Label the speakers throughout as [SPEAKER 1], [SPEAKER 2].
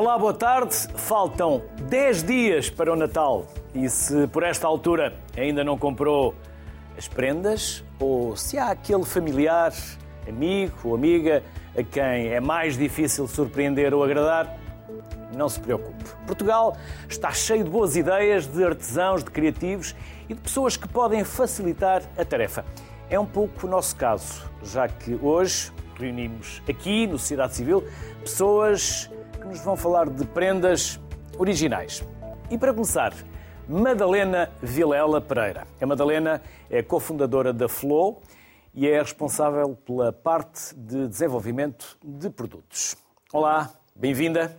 [SPEAKER 1] Olá, boa tarde. Faltam 10 dias para o Natal e se por esta altura ainda não comprou as prendas ou se há aquele familiar, amigo ou amiga a quem é mais difícil surpreender ou agradar, não se preocupe. Portugal está cheio de boas ideias, de artesãos, de criativos e de pessoas que podem facilitar a tarefa. É um pouco o nosso caso, já que hoje reunimos aqui no Sociedade Civil pessoas que nos vão falar de prendas originais. E para começar, Madalena Vilela Pereira. A Madalena é cofundadora da Flow e é responsável pela parte de desenvolvimento de produtos. Olá, bem-vinda.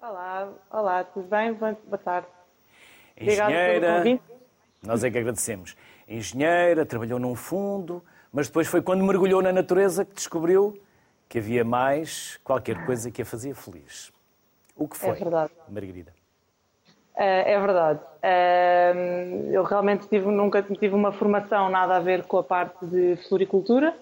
[SPEAKER 2] Olá, olá, tudo bem? Boa tarde.
[SPEAKER 1] Engenheira, nós é que agradecemos. Engenheira, trabalhou num fundo, mas depois foi quando mergulhou na natureza que descobriu que havia mais qualquer coisa que a fazia feliz. O que foi,
[SPEAKER 2] é verdade.
[SPEAKER 1] Margarida?
[SPEAKER 2] É, é verdade. Eu realmente tive, nunca tive uma formação nada a ver com a parte de floricultura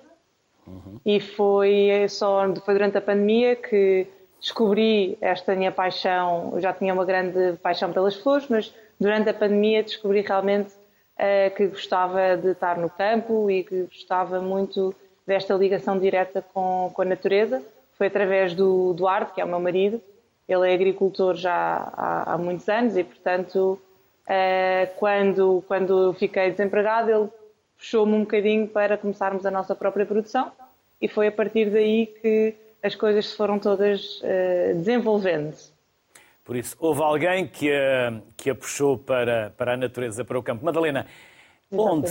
[SPEAKER 2] uhum. e foi só foi durante a pandemia que descobri esta minha paixão. Eu já tinha uma grande paixão pelas flores, mas durante a pandemia descobri realmente uh, que gostava de estar no campo e que gostava muito desta ligação direta com, com a natureza. Foi através do Duarte, que é o meu marido. Ele é agricultor já há, há muitos anos e, portanto, uh, quando, quando fiquei desempregado, ele puxou-me um bocadinho para começarmos a nossa própria produção e foi a partir daí que as coisas se foram todas uh, desenvolvendo.
[SPEAKER 1] Por isso, houve alguém que a, que a puxou para, para a natureza, para o campo. Madalena, onde,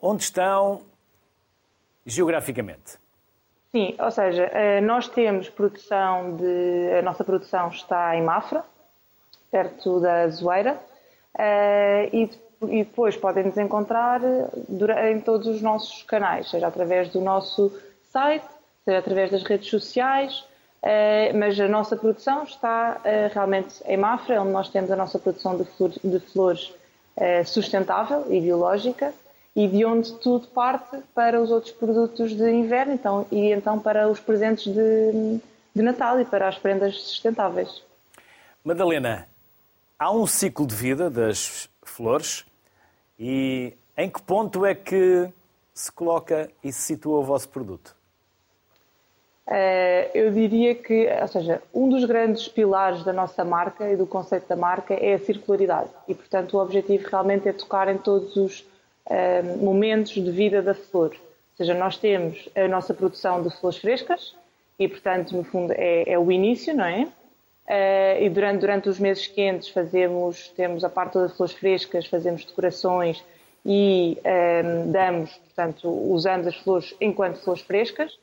[SPEAKER 1] onde estão geograficamente?
[SPEAKER 2] Sim, ou seja, eh, nós temos produção de. A nossa produção está em Mafra, perto da Zoeira, eh, e depois podem nos encontrar em todos os nossos canais, seja através do nosso site, seja através das redes sociais, eh, mas a nossa produção está realmente em Mafra, onde nós temos a nossa produção de flores sustentável e biológica e de onde tudo parte para os outros produtos de inverno então, e então para os presentes de, de Natal e para as prendas sustentáveis.
[SPEAKER 1] Madalena, há um ciclo de vida das flores e em que ponto é que se coloca e se situa o vosso produto?
[SPEAKER 2] Uh, eu diria que, ou seja, um dos grandes pilares da nossa marca e do conceito da marca é a circularidade. E, portanto, o objetivo realmente é tocar em todos os uh, momentos de vida da flor. Ou seja, nós temos a nossa produção de flores frescas e, portanto, no fundo é, é o início, não é? Uh, e durante, durante os meses quentes fazemos, temos a parte das flores frescas, fazemos decorações e um, damos, portanto, usamos as flores enquanto flores frescas.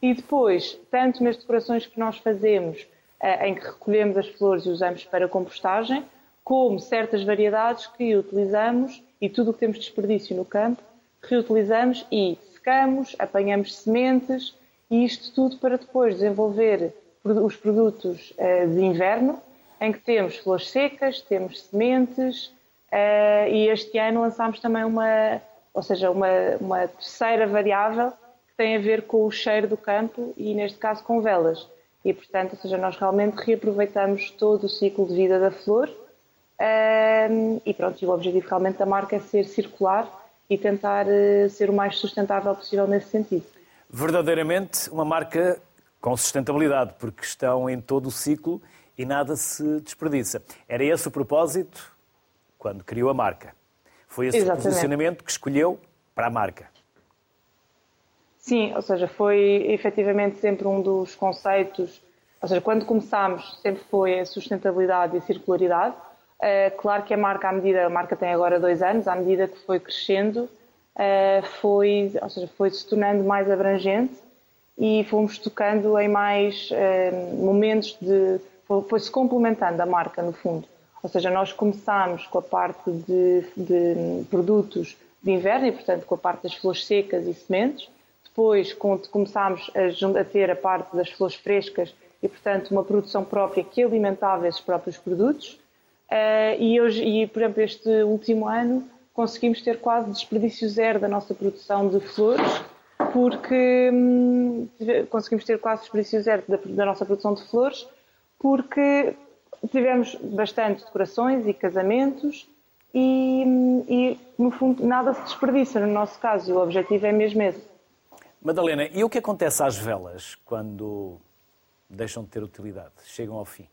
[SPEAKER 2] E depois, tanto nas decorações que nós fazemos, uh, em que recolhemos as flores e usamos para compostagem, como certas variedades que utilizamos e tudo o que temos de desperdício no campo, reutilizamos e secamos, apanhamos sementes e isto tudo para depois desenvolver os produtos uh, de inverno, em que temos flores secas, temos sementes uh, e este ano lançámos também uma, ou seja, uma, uma terceira variável que tem a ver com o cheiro do campo e neste caso com velas. E portanto, ou seja, nós realmente reaproveitamos todo o ciclo de vida da flor um, e pronto, e o objetivo realmente da marca é ser circular e tentar uh, ser o mais sustentável possível nesse sentido.
[SPEAKER 1] Verdadeiramente uma marca com sustentabilidade, porque estão em todo o ciclo e nada se desperdiça. Era esse o propósito quando criou a marca. Foi esse Exatamente. o posicionamento que escolheu para a marca.
[SPEAKER 2] Sim, ou seja, foi efetivamente sempre um dos conceitos. Ou seja, quando começámos, sempre foi a sustentabilidade e a circularidade. Uh, claro que a marca, à medida, a marca tem agora dois anos, à medida que foi crescendo, uh, foi, ou seja, foi se tornando mais abrangente e fomos tocando em mais uh, momentos de. foi-se complementando a marca, no fundo. Ou seja, nós começámos com a parte de, de, produtos de inverno e, portanto, com a parte das flores secas e sementes. Depois começámos a, a ter a parte das flores frescas e, portanto, uma produção própria que alimentava esses próprios produtos. Uh, e, hoje, e, por exemplo, este último ano conseguimos ter quase desperdício zero da nossa produção de flores, porque hum, conseguimos ter quase desperdício zero da, da, nossa produção de flores, porque tivemos bastante decorações e casamentos e, e, no fundo, nada se desperdiça no nosso caso o objetivo é mesmo esse.
[SPEAKER 1] Madalena, e o que acontece às velas quando deixam de ter utilidade, chegam ao fim?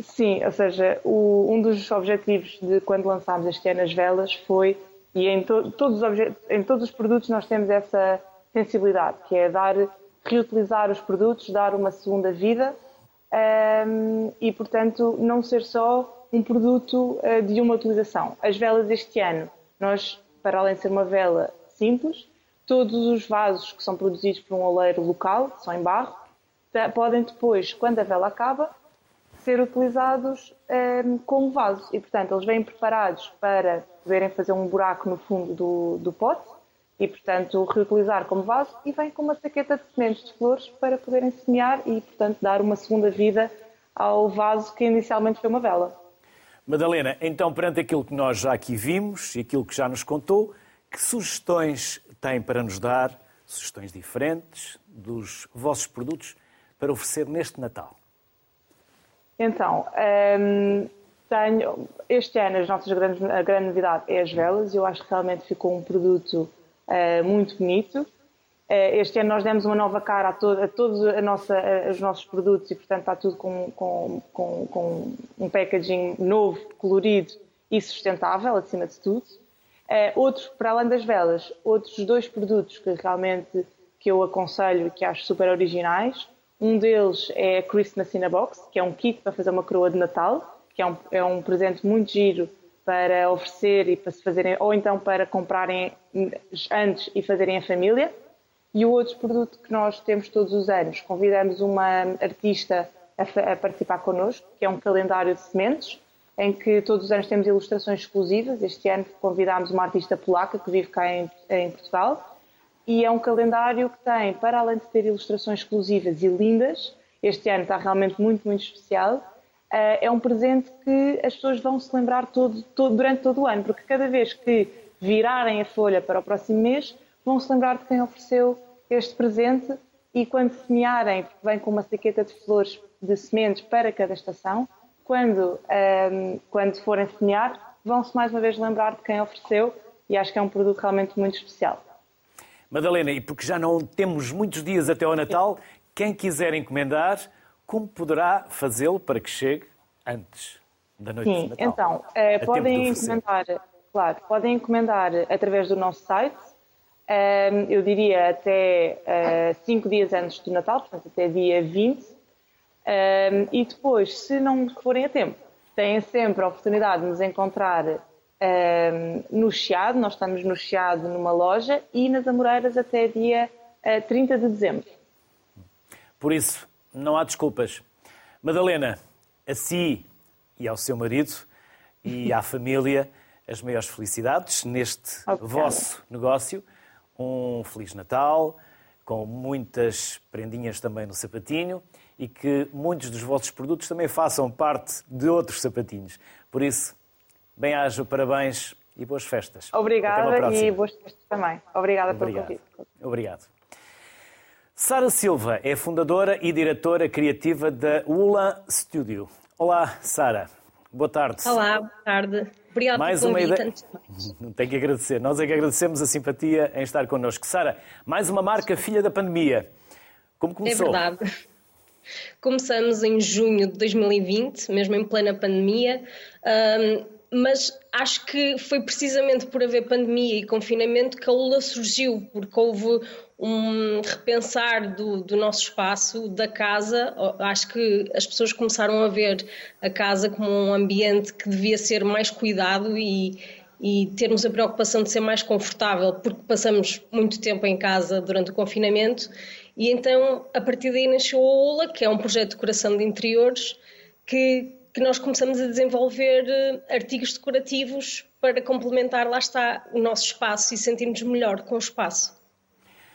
[SPEAKER 2] Sim, ou seja, o, um dos objetivos de quando lançámos este ano as velas foi, e em, to, todos os em todos os produtos nós temos essa sensibilidade, que é dar, reutilizar os produtos, dar uma segunda vida um, e, portanto, não ser só um produto uh, de uma utilização. As velas este ano, nós, para além de ser uma vela simples, todos os vasos que são produzidos por um oleiro local, são em barro, podem depois, quando a vela acaba, ser utilizados um, como vaso. E, portanto, eles vêm preparados para poderem fazer um buraco no fundo do, do pote e, portanto, reutilizar como vaso e vem com uma saqueta de sementes de flores para poderem semear e, portanto, dar uma segunda vida ao vaso que inicialmente foi uma vela.
[SPEAKER 1] Madalena, então, perante aquilo que nós já aqui vimos e aquilo que já nos contou, que sugestões tem para nos dar, sugestões diferentes dos vossos produtos para oferecer neste Natal?
[SPEAKER 2] Então, um, tenho, este ano as nossas grandes, a grande novidade é as velas. Eu acho que realmente ficou um produto uh, muito bonito. Uh, este ano nós demos uma nova cara a, a todos a nossa, a, os nossos produtos e, portanto, está tudo com, com, com, com, um packaging novo, colorido e sustentável, acima de tudo. Uh, outros, para além das velas, outros dois produtos que realmente que eu aconselho e que acho super originais. Um deles é a Christmas in a Box, que é um kit para fazer uma coroa de Natal, que é um, é um presente muito giro para oferecer e para se fazerem, ou então para comprarem antes e fazerem a família. E o outro produto que nós temos todos os anos, convidamos uma artista a, a participar connosco, que é um calendário de sementes, em que todos os anos temos ilustrações exclusivas. Este ano convidámos uma artista polaca que vive cá em, em Portugal. E é um calendário que tem, para além de ter ilustrações exclusivas e lindas, este ano está realmente muito, muito especial, eh, é um presente que as pessoas vão se lembrar todo, todo, durante todo o ano, porque cada vez que virarem a folha para o próximo mês, vão se lembrar de quem ofereceu este presente e quando semearem, porque vem com uma saqueta de flores de sementes para cada estação, quando, um, ehm, quando forem semear, vão-se mais uma vez lembrar de quem ofereceu e acho que é um produto realmente muito especial.
[SPEAKER 1] Madalena, e porque já não temos muitos dias até ao Natal, quem quiser encomendar, como poderá fazê-lo para que chegue antes da noite
[SPEAKER 2] Sim,
[SPEAKER 1] de Natal?
[SPEAKER 2] então, eh, podem encomendar, claro, podem encomendar através do nosso site, eh, eu diria até eh, cinco dias antes do Natal, portanto até dia 20, eh, e depois, se não forem a tempo, têm sempre a oportunidade de nos encontrar eh, no Chiado, nós estamos no Chiado numa loja, e nas Amoreiras até dia 30 de dezembro.
[SPEAKER 1] Por isso, não há desculpas. Madalena, a si e ao seu marido e à família as maiores felicidades neste vosso negócio. Um Feliz Natal, com muitas prendinhas também no sapatinho e que muitos dos vossos produtos também façam parte de outros sapatinhos. Por isso, bem-aja, parabéns e boas festas.
[SPEAKER 2] Obrigada e boas festas também. Obrigada
[SPEAKER 1] Obrigado.
[SPEAKER 2] pelo convite.
[SPEAKER 1] Obrigado. Sara Silva é fundadora e diretora criativa da Ula Studio. Olá, Sara. Boa tarde.
[SPEAKER 3] Olá, boa tarde. Obrigada
[SPEAKER 1] mais
[SPEAKER 3] pelo
[SPEAKER 1] uma ideia. Não tenho que agradecer. Nós é que agradecemos a simpatia em estar connosco. Sara, mais uma marca filha da pandemia. Como começou?
[SPEAKER 3] É verdade. Começamos em junho de 2020, mesmo em plena pandemia, mas acho que foi precisamente por haver pandemia e confinamento que a Lula surgiu, porque houve um repensar do, do, nosso espaço, da casa. Acho que as pessoas começaram a ver a casa como um ambiente que devia ser mais cuidado e, e termos a preocupação de ser mais confortável, porque passamos muito tempo em casa durante o confinamento. E então, a partir daí nasceu a OLA, que é um projeto de decoração de interiores, que, que nós começamos a desenvolver eh, artigos decorativos para complementar, lá está, o nosso espaço e sentirmos melhor com o espaço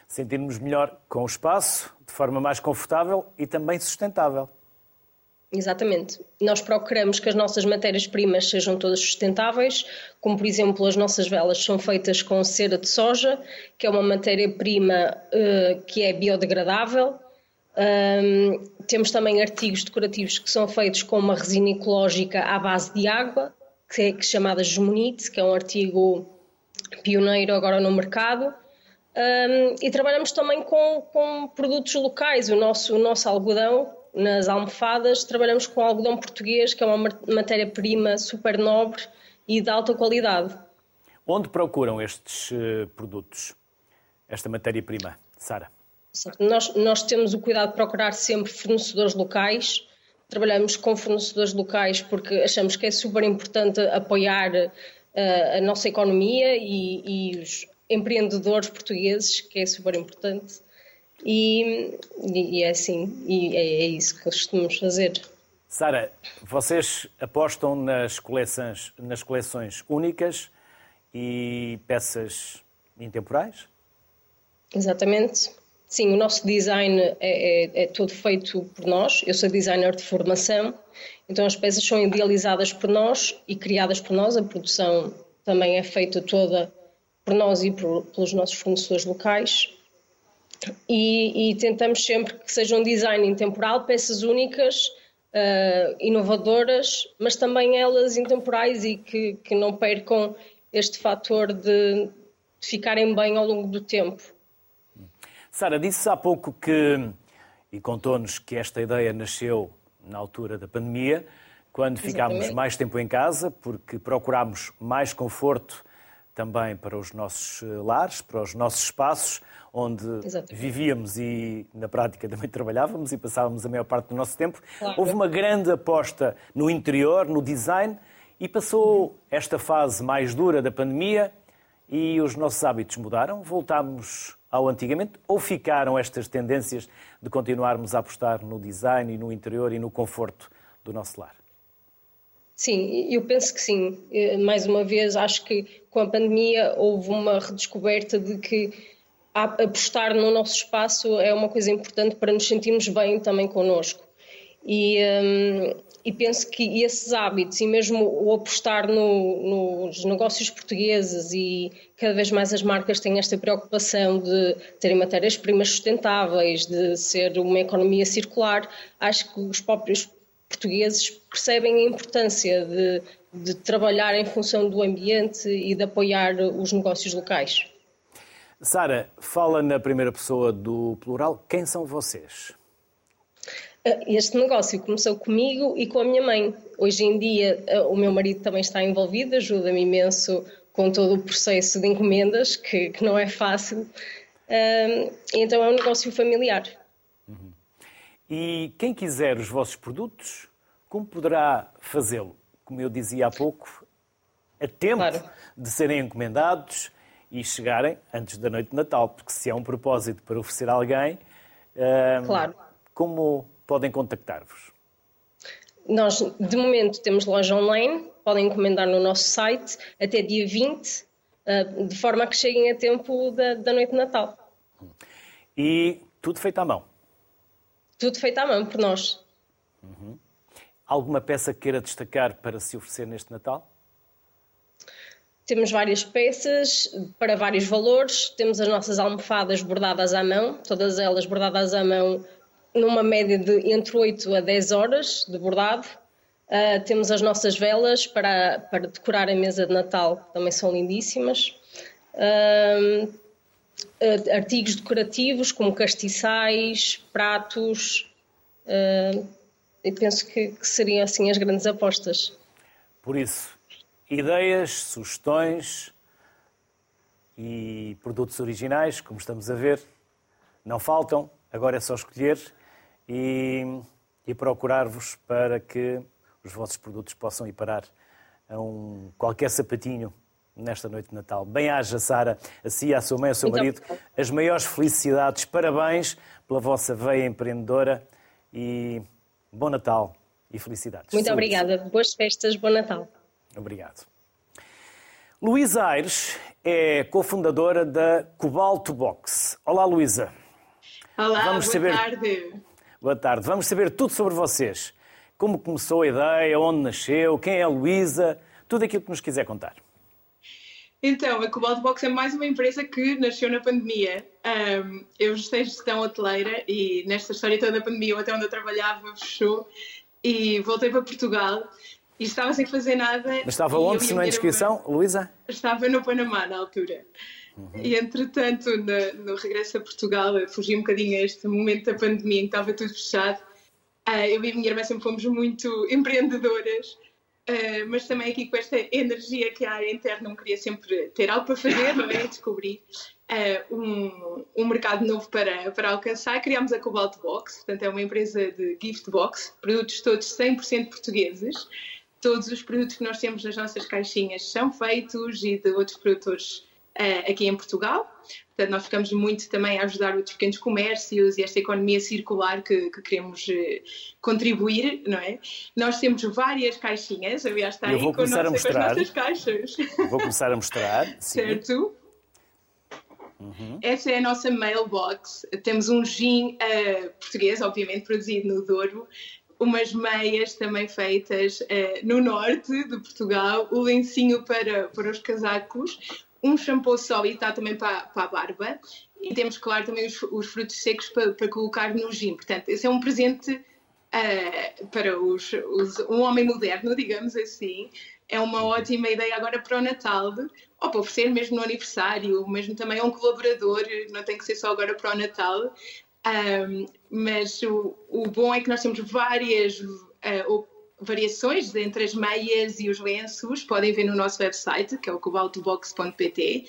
[SPEAKER 1] sentirmos melhor com o espaço, de forma mais confortável e também sustentável.
[SPEAKER 3] Exatamente. Nós procuramos que as nossas matérias-primas sejam todas sustentáveis, como por exemplo as nossas velas são feitas com cera de soja, que é uma matéria-prima uh, que é biodegradável. Um, temos também artigos decorativos que são feitos com uma resina ecológica à base de água, que é, que é chamada Gemonite, que é um artigo pioneiro agora no mercado. Um, e trabalhamos também com, com, produtos locais. O nosso, o nosso algodão, nas almofadas, trabalhamos com algodão português, que é uma matéria-prima super nobre e de alta qualidade.
[SPEAKER 1] Onde procuram estes uh, produtos, esta matéria-prima, Sara?
[SPEAKER 3] Nós, nós temos o cuidado de procurar sempre fornecedores locais. Trabalhamos com fornecedores locais porque achamos que é super importante apoiar uh, a nossa economia e, e os empreendedores portugueses, que é super importante. E, e, é assim, e é, é isso que costumamos fazer.
[SPEAKER 1] Sara, vocês apostam nas coleções, nas coleções únicas e peças intemporais?
[SPEAKER 3] Exatamente. Sim, o nosso design é, é, é, todo feito por nós. Eu sou designer de formação, então as peças são idealizadas por nós e criadas por nós. A produção também é feita toda por nós e por, pelos nossos fornecedores locais. E, e, tentamos sempre que seja um design intemporal, peças únicas, uh, inovadoras, mas também elas intemporais e que, que não percam este fator de, de ficarem bem ao longo do tempo.
[SPEAKER 1] Sara, disse há pouco que, e contou-nos que esta ideia nasceu na altura da pandemia, quando ficámos mais tempo em casa, porque procurámos mais conforto também para os nossos eh, lares, para os nossos espaços, onde Exatamente. vivíamos e na prática também trabalhávamos e passávamos a maior parte do nosso tempo. Claro. Houve uma grande aposta no interior, no design, e passou esta fase mais dura da pandemia e os nossos hábitos mudaram, voltámos ao antigamente, ou ficaram estas tendências de continuarmos a apostar no design e no interior e no conforto do nosso lar?
[SPEAKER 3] Sim, eu penso que sim. Eh, mais uma vez, acho que com a pandemia houve uma redescoberta de que apostar no nosso espaço é uma coisa importante para nos sentirmos bem também connosco. E, um, e penso que esses hábitos e mesmo o apostar no, nos negócios portugueses e cada vez mais as marcas têm esta preocupação de terem matérias-primas sustentáveis, de ser uma economia circular, acho que os próprios portugueses percebem a importância de, de trabalhar em função do ambiente e de apoiar os negócios locais.
[SPEAKER 1] Sara, fala na primeira pessoa do plural. Quem são vocês?
[SPEAKER 3] Ah, este negócio começou comigo e com a minha mãe. Hoje em dia, ah, o meu marido também está envolvido, ajuda-me imenso com todo o processo de encomendas, que, que não é fácil. Ah, então, é um negócio familiar.
[SPEAKER 1] E quem quiser os vossos produtos, como poderá fazê-lo? Como eu dizia há pouco, a tempo claro. de serem encomendados e chegarem antes da noite de Natal, porque se é um propósito para oferecer a alguém, claro. como podem contactar-vos?
[SPEAKER 3] Nós, de momento, temos loja online, podem encomendar no nosso site até dia 20, de forma a que cheguem a tempo da, da noite de Natal.
[SPEAKER 1] E tudo feito à mão?
[SPEAKER 3] Tudo feito à mão por nós.
[SPEAKER 1] Uhum. Alguma peça que queira destacar para se oferecer neste Natal?
[SPEAKER 3] Temos várias peças para vários valores. Temos as nossas almofadas bordadas à mão, todas elas bordadas à mão numa média de entre 8 a 10 horas de bordado. Uh, temos as nossas velas para, para decorar a mesa de Natal, também são lindíssimas. Uh, artigos decorativos como castiçais, pratos, uh, e penso que, que, seriam assim as grandes apostas.
[SPEAKER 1] Por isso, ideias, sugestões e produtos originais, como estamos a ver, não faltam, agora é só escolher e, e procurar-vos para que os vossos produtos possam ir parar a um qualquer sapatinho nesta noite de Natal. Bem-haja, Sara, a si, à sua mãe, ao seu marido, as maiores felicidades, parabéns pela vossa veia empreendedora e bom Natal e felicidades.
[SPEAKER 3] Muito Saúde. obrigada, boas festas, bom Natal.
[SPEAKER 1] Obrigado. Luísa Aires é cofundadora da Cobalto Box. Olá, Luísa.
[SPEAKER 4] Olá, Vamos boa saber... tarde.
[SPEAKER 1] Boa tarde. Vamos saber tudo sobre vocês. Como começou a ideia, onde nasceu, quem é a Luísa, tudo aquilo que nos quiser contar.
[SPEAKER 4] Então, a Cobalt Box é mais uma empresa que nasceu na pandemia. Um, eu sei gestão hoteleira e nesta história toda da pandemia, até onde eu trabalhava, fechou e voltei para Portugal e estava sem fazer nada.
[SPEAKER 1] Mas estava onde, se não é inscrição, Luísa?
[SPEAKER 4] Estava no Panamá na altura. Uhum. E entretanto, no, no, regresso a Portugal, fugi um bocadinho a este momento da pandemia em que estava tudo fechado. Uh, eu e a minha irmã sempre fomos muito empreendedoras Uh, mas também aqui com esta energia que a área interna não queria sempre ter algo para fazer, não é? Descobrir uh, um, um mercado novo para, para alcançar. Criámos a Cobalt Box, portanto é uma empresa de gift box, produtos todos 100% portugueses. Todos os produtos que nós temos nas nossas caixinhas são feitos e de outros produtores uh, aqui em Portugal. Portanto, nós ficamos muito também a ajudar os pequenos comércios e esta economia circular que, que queremos uh, contribuir, não é? Nós temos várias caixinhas, aliás, está
[SPEAKER 1] Eu
[SPEAKER 4] aí com,
[SPEAKER 1] a mostrar.
[SPEAKER 4] as nossas caixas.
[SPEAKER 1] Vou começar a mostrar.
[SPEAKER 4] certo? Uhum. Essa é a nossa mailbox. Temos um gin uh, português, obviamente, produzido no Douro, umas meias também feitas uh, no norte de Portugal, o lencinho para, para os casacos, um shampoo sólido, está também para, para a barba, e temos, claro, também os, os frutos secos para, para, colocar no gin. Portanto, esse é um presente uh, para os, os, um homem moderno, digamos assim. É uma ótima ideia agora para o Natal, ou para oferecer mesmo no aniversário, mesmo também a um colaborador, não tem que ser só agora para o Natal. Um, mas o, o, bom é que nós temos várias uh, variações entre as meias e os lenços, podem ver no nosso website, que é o cobaltobox.pt,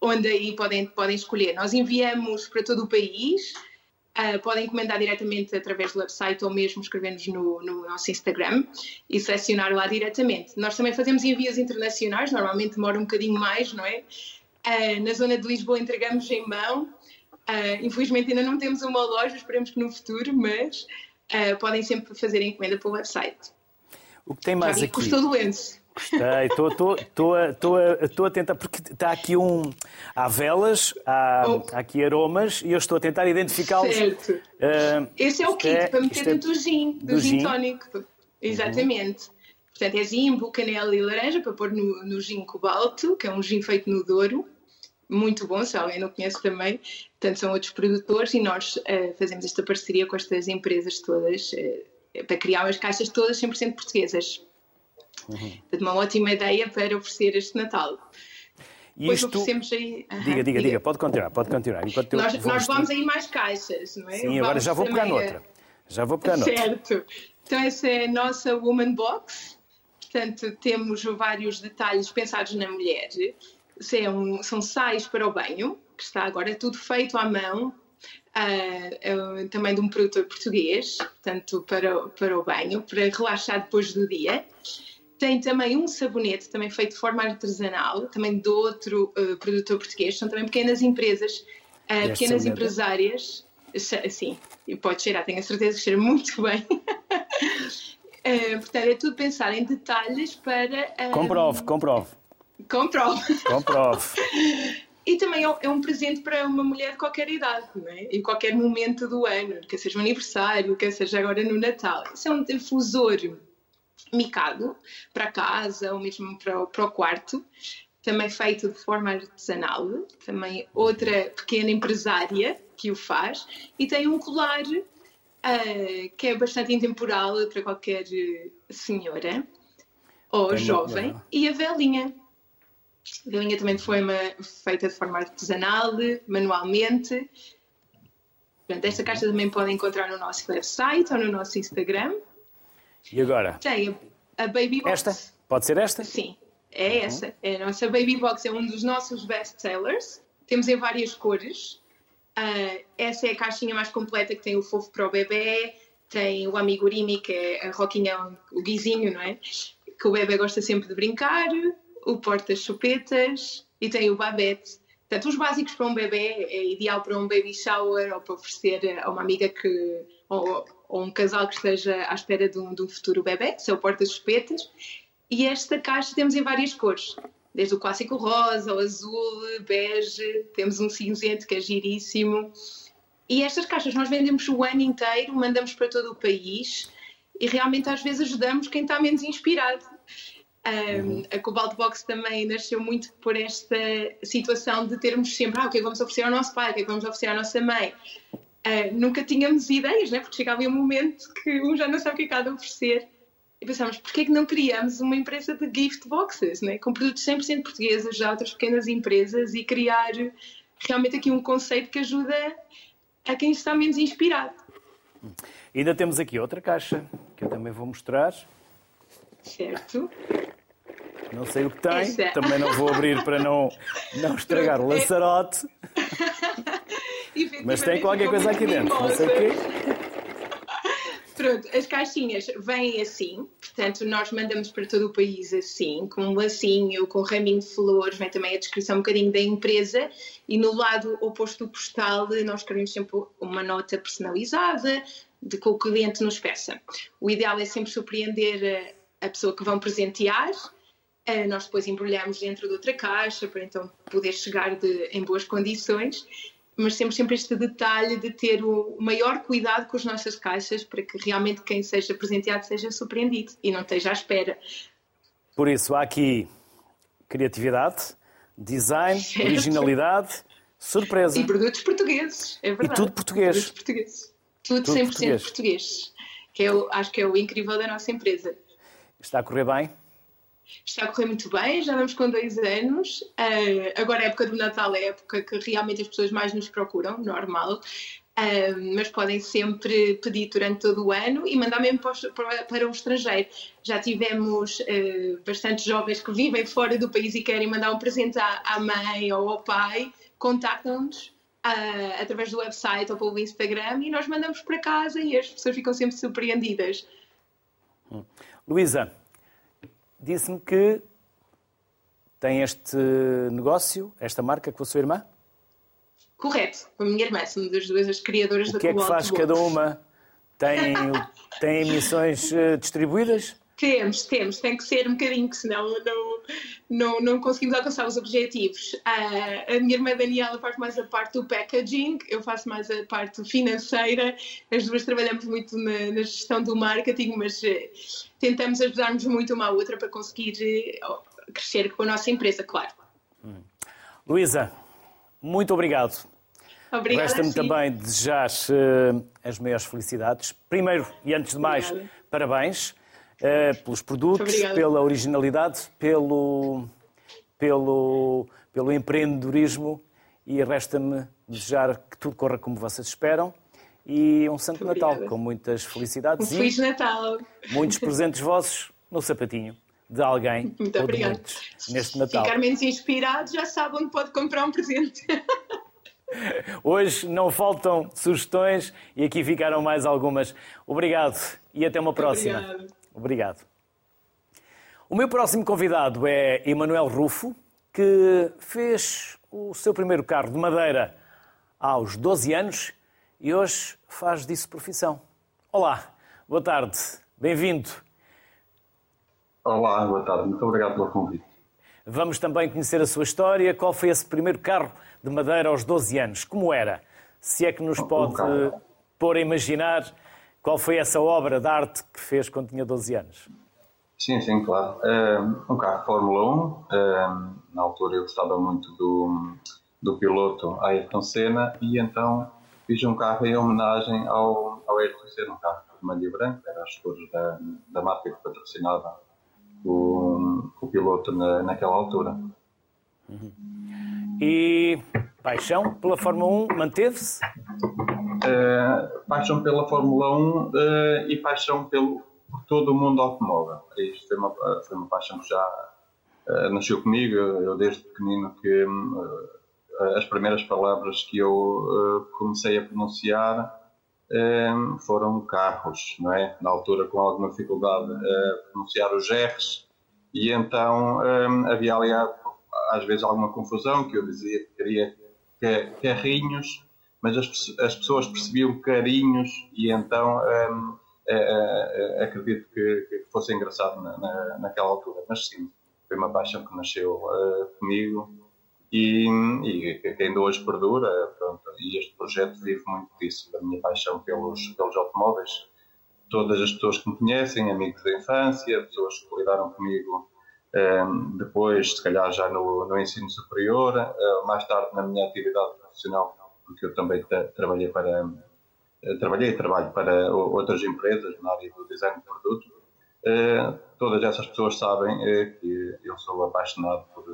[SPEAKER 4] onde aí podem, podem escolher. Nós enviamos para todo o país, uh, podem encomendar diretamente através do website ou mesmo escrever-nos no, no, nosso Instagram e selecionar lá diretamente. Nós também fazemos envios internacionais, normalmente demora um bocadinho mais, não é? Uh, na zona de Lisboa entregamos em mão. Uh, infelizmente ainda não temos uma loja, esperemos que no futuro, mas uh, podem sempre fazer encomenda pelo website.
[SPEAKER 1] O que tem mais Já aqui?
[SPEAKER 4] Custou doença.
[SPEAKER 1] Gostei, estou a tentar, porque está aqui um. Há velas, há, oh. há aqui aromas e eu estou a tentar identificá-los.
[SPEAKER 4] Certo. Uh, Esse é o kit é, para meter é dentro do gin, do, do gin, gin tónico. Exatamente. Uhum. Portanto, é zimbo, canela e laranja para pôr no, no gin cobalto, que é um gin feito no Douro. Muito bom, se alguém não conhece também. Portanto, são outros produtores e nós uh, fazemos esta parceria com estas empresas todas uh, para criar as caixas todas 100% portuguesas. Uhum. Portanto, uma ótima ideia para oferecer este Natal.
[SPEAKER 1] E isto... oferecemos aí... Uhum. Diga, diga, diga, pode continuar, pode continuar.
[SPEAKER 4] Enquanto nós, vou nós vamos aí mais caixas, não é?
[SPEAKER 1] Sim, agora já vou pegar noutra. Já vou pegar noutra.
[SPEAKER 4] Certo. Então essa é a nossa Woman Box. Portanto, temos vários detalhes pensados na mulher. São, são sais para o banho, que está agora tudo feito à mão, uh, uh, também de um produtor português, portanto, para, para o banho, para relaxar depois do dia. Tem também um sabonete, também feito de forma artesanal, também de outro uh, produtor português. São também pequenas empresas, uh, pequenas empresárias. Sim, pode cheirar, tenho a certeza que cheira muito bem. portanto, é tudo pensar em detalhes para.
[SPEAKER 1] Uh, comprove, comprove.
[SPEAKER 4] Comprove.
[SPEAKER 1] Comprove.
[SPEAKER 4] E também é, é um presente para uma mulher de qualquer idade, não é? em qualquer momento do ano, quer seja um aniversário, quer seja agora no Natal. Isso é um difusor micado para casa ou mesmo para, para o quarto, também feito de forma artesanal, também outra pequena empresária que o faz, e tem um colar uh, que é bastante intemporal para qualquer senhora ou tem jovem, e a velinha. A velinha também foi uma, feita de forma artesanal, manualmente. Portanto, esta caixa também podem encontrar no nosso website ou no nosso Instagram.
[SPEAKER 1] E agora?
[SPEAKER 4] Tem a Baby Box.
[SPEAKER 1] Esta? Pode ser esta?
[SPEAKER 4] Sim, é uhum. essa. É a nossa Baby Box é um dos nossos best-sellers. Temos em várias cores. Uh, essa é a caixinha mais completa que tem o fofo para o bebê, tem o amigurumi, que é a roquinha, o guizinho, não é? Que o bebê gosta sempre de brincar, o porta-chupetas e tem o babete. Portanto, os básicos para um bebê é ideal para um baby shower ou para oferecer a uma amiga que, ou, ou um casal que esteja à espera de um, de um futuro bebê, que é o porta-suspetas. E esta caixa temos em várias cores, desde o clássico rosa, o azul, bege, temos um cinzento que é giríssimo. E estas caixas nós vendemos o ano inteiro, mandamos para todo o país e realmente às vezes ajudamos quem está menos inspirado. Um, a Cobalt Box também nasceu muito por esta situação de termos sempre, ah, o que é que vamos oferecer ao nosso pai, o que é que vamos oferecer à nossa mãe. Uh, nunca tínhamos ideias, né? porque chegava um momento que um já não sabe o que é que há de oferecer. E pensámos, porquê é que não criamos uma empresa de gift boxes, né? com produtos 100% portugueses, ajudar outras pequenas empresas e criar realmente aqui um conceito que ajuda a quem está menos inspirado.
[SPEAKER 1] Ainda temos aqui outra caixa que eu também vou mostrar.
[SPEAKER 4] Certo.
[SPEAKER 1] Não sei o que tem, Essa. também não vou abrir para não, não estragar o lançarote. Mas tem qualquer coisa aqui dentro, não sei o quê.
[SPEAKER 4] Pronto, as caixinhas vêm assim, portanto, nós mandamos para todo o país assim, com um lacinho, com um raminho de flores, vem também a descrição um bocadinho da empresa e no lado oposto do postal nós escrevemos sempre uma nota personalizada de que o cliente nos peça. O ideal é sempre surpreender a pessoa que vão presentear. Uh, nós depois embrulhamos dentro de outra caixa para então poder chegar de, em boas condições, mas sempre, sempre este detalhe de ter o maior cuidado com as nossas caixas para que realmente quem seja presenteado seja surpreendido e não esteja à espera.
[SPEAKER 1] Por isso, há aqui criatividade, design, certo. originalidade, surpresa.
[SPEAKER 4] E produtos portugueses, é verdade.
[SPEAKER 1] E tudo português. Produtos
[SPEAKER 4] portugueses. Tudo, tudo 100% português. português. Que é o, acho que é o incrível da nossa empresa.
[SPEAKER 1] Está a correr bem?
[SPEAKER 4] Está a correr muito bem, já vamos com dois anos. Uh, agora a época do Natal é a época que realmente as pessoas mais nos procuram, normal. Uh, mas podem sempre pedir durante todo o ano e mandar mesmo para, para o estrangeiro. Já tivemos uh, bastantes jovens que vivem fora do país e querem mandar um presente à, à mãe ou ao pai, contactam-nos uh, através do website ou pelo Instagram e nós mandamos para casa e as pessoas ficam sempre surpreendidas.
[SPEAKER 1] Hum. Luísa, disse-me que tem este negócio, esta marca com a sua irmã?
[SPEAKER 4] Correto, com a minha irmã, somos as duas as criadoras
[SPEAKER 1] o
[SPEAKER 4] da
[SPEAKER 1] O que é que faz cada uma? Tem, tem emissões eh, distribuídas?
[SPEAKER 4] Temos, temos, tem que ser um bocadinho, que senão não, não, não conseguimos alcançar os objetivos. Uh, a minha irmã Daniela faz mais a parte do packaging, eu faço mais a parte financeira. As duas trabalhamos muito na, na gestão do marketing, mas uh, tentamos ajudar-nos muito uma à outra para conseguir uh, crescer com a nossa empresa, claro. Hum.
[SPEAKER 1] Luísa, muito obrigado.
[SPEAKER 4] Obrigada.
[SPEAKER 1] Resta-me também desejar as maiores felicidades. Primeiro e antes de mais, Obrigada. parabéns pelos produtos, pela originalidade, pelo, pelo, pelo empreendedorismo e resta-me desejar que tudo corra como vocês esperam e um Santo Muito Natal obrigada. com muitas felicidades
[SPEAKER 4] um Feliz Natal!
[SPEAKER 1] Muitos presentes vossos no sapatinho de alguém
[SPEAKER 4] Muito
[SPEAKER 1] ou
[SPEAKER 4] obrigada.
[SPEAKER 1] de muitos neste Natal.
[SPEAKER 4] Ficar menos inspirado já sabe onde pode comprar um presente.
[SPEAKER 1] Hoje não faltam sugestões e aqui ficaram mais algumas. Obrigado e até uma próxima.
[SPEAKER 4] Obrigado.
[SPEAKER 1] Obrigado. O meu próximo convidado é Emanuel Rufo, que fez o seu primeiro carro de madeira aos 12 anos e hoje faz disso profissão. Olá, boa tarde, bem-vindo.
[SPEAKER 5] Olá, boa tarde, muito obrigado pelo convite.
[SPEAKER 1] Vamos também conhecer a sua história. Qual foi esse primeiro carro de madeira aos 12 anos? Como era? Se é que nos pode pôr a imaginar qual foi essa obra de arte que fez quando tinha 12 anos?
[SPEAKER 5] Sim, sim, claro. Um carro Fórmula 1. Na altura eu gostava muito do, do piloto Ayrton Senna e então fiz um carro em homenagem ao, ao Ayrton Senna, um carro vermelho e branco, era as cores da, da marca que patrocinava o, o piloto na, naquela altura.
[SPEAKER 1] Uhum. E paixão pela Fórmula 1 manteve-se?
[SPEAKER 5] Uh, paixão pela Fórmula 1 uh, eh, e paixão pelo, por todo o mundo automóvel. Isto foi uma, foi uma paixão que já uh, nasceu comigo. Eu, desde pequenino, que as primeiras palavras que eu comecei a pronunciar foram carros, não é? Na altura, com alguma dificuldade a pronunciar os R's, e então havia ali às vezes alguma confusão, que eu dizia que queria carrinhos mas as, as pessoas percebiam carinhos e então um, é, é, acredito que, que, fosse engraçado na, na, naquela altura. Mas sim, foi uma paixão que nasceu uh, comigo e, e, que ainda hoje perdura. Pronto, e este projeto vive muito disso, da minha paixão pelos, pelos automóveis. Todas as pessoas que me conhecem, amigos da infância, pessoas que lidaram comigo Uh, depois, se calhar, já no, no ensino superior, uh, mais tarde na minha atividade profissional, porque eu também trabalhei para trabalhei e trabalho para outras empresas na área do design de produto. todas essas pessoas sabem que eu sou apaixonado por,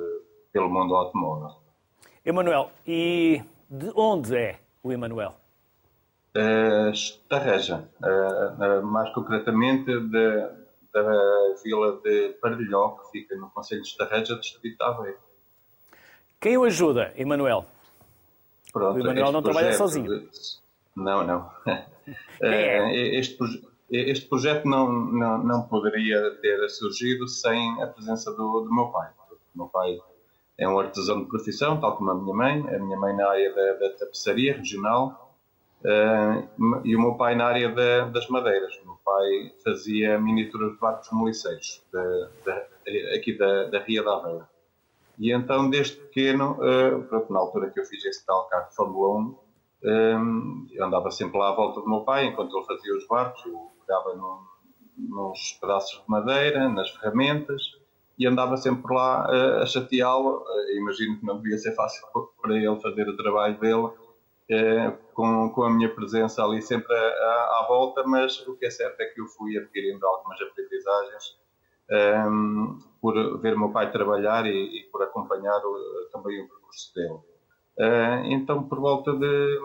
[SPEAKER 5] pelo mundo automóvel.
[SPEAKER 1] Emanuel, e de onde é o Emanuel?
[SPEAKER 5] Estarreja, mais concretamente da, da vila de Pardilhó, que fica no Conselho de Estarreja, distrito de Aveiro.
[SPEAKER 1] Quem o ajuda, Emanuel? Pronto, o Emanuel não trabalha sozinho.
[SPEAKER 5] Não, não. é? este, este projeto não, não, não poderia ter surgido sem a presença do, do meu pai. O meu pai é um artesão de profissão, tal como a minha mãe. A minha mãe na área da, da tapeçaria regional uh, e o meu pai na área da, das madeiras. O meu pai fazia miniaturas de barcos moliceiros, aqui da, da Ria da Aveira. E então, desde pequeno, uh, pronto, na altura que eu fiz esse tal carro de Fórmula 1, um, eu andava sempre lá à volta do meu pai, enquanto ele fazia os barcos, eu pegava nos pedaços de madeira, nas ferramentas, e andava sempre lá uh, a chateá-lo. Uh, imagino que não devia ser fácil para ele fazer o trabalho dele, uh, com, com a minha presença ali sempre à, à, volta, mas o que é certo é que eu fui adquirindo algumas aprendizagens um, por ver o meu pai trabalhar e, e por acompanhar o, também o percurso dele. então, por volta de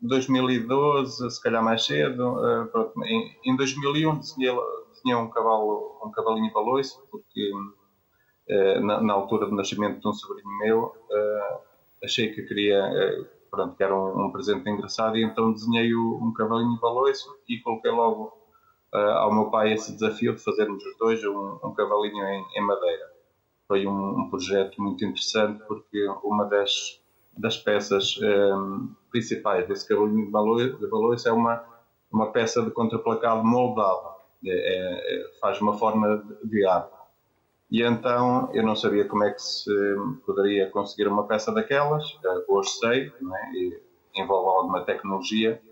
[SPEAKER 5] 2012, se calhar mais cedo, pronto, em, em 2001 desenhei um cavalo, um cavalinho baloiço, porque uh, na, na, altura do nascimento de um sobrinho meu, uh, achei que queria, uh, pronto, que era um, um, presente engraçado, e então desenhei o, um cavalinho baloiço e coloquei logo ao meu pai esse desafio de fazermos os dois um, um cavalinho em, em, madeira. Foi um, um, projeto muito interessante, porque uma das, das peças um, principais desse cavalinho de baloiço é uma, uma peça de contraplacado moldado é, é, faz uma forma de arte. E então eu não sabia como é que se poderia conseguir uma peça daquelas, hoje sei, é? envolve alguma tecnologia,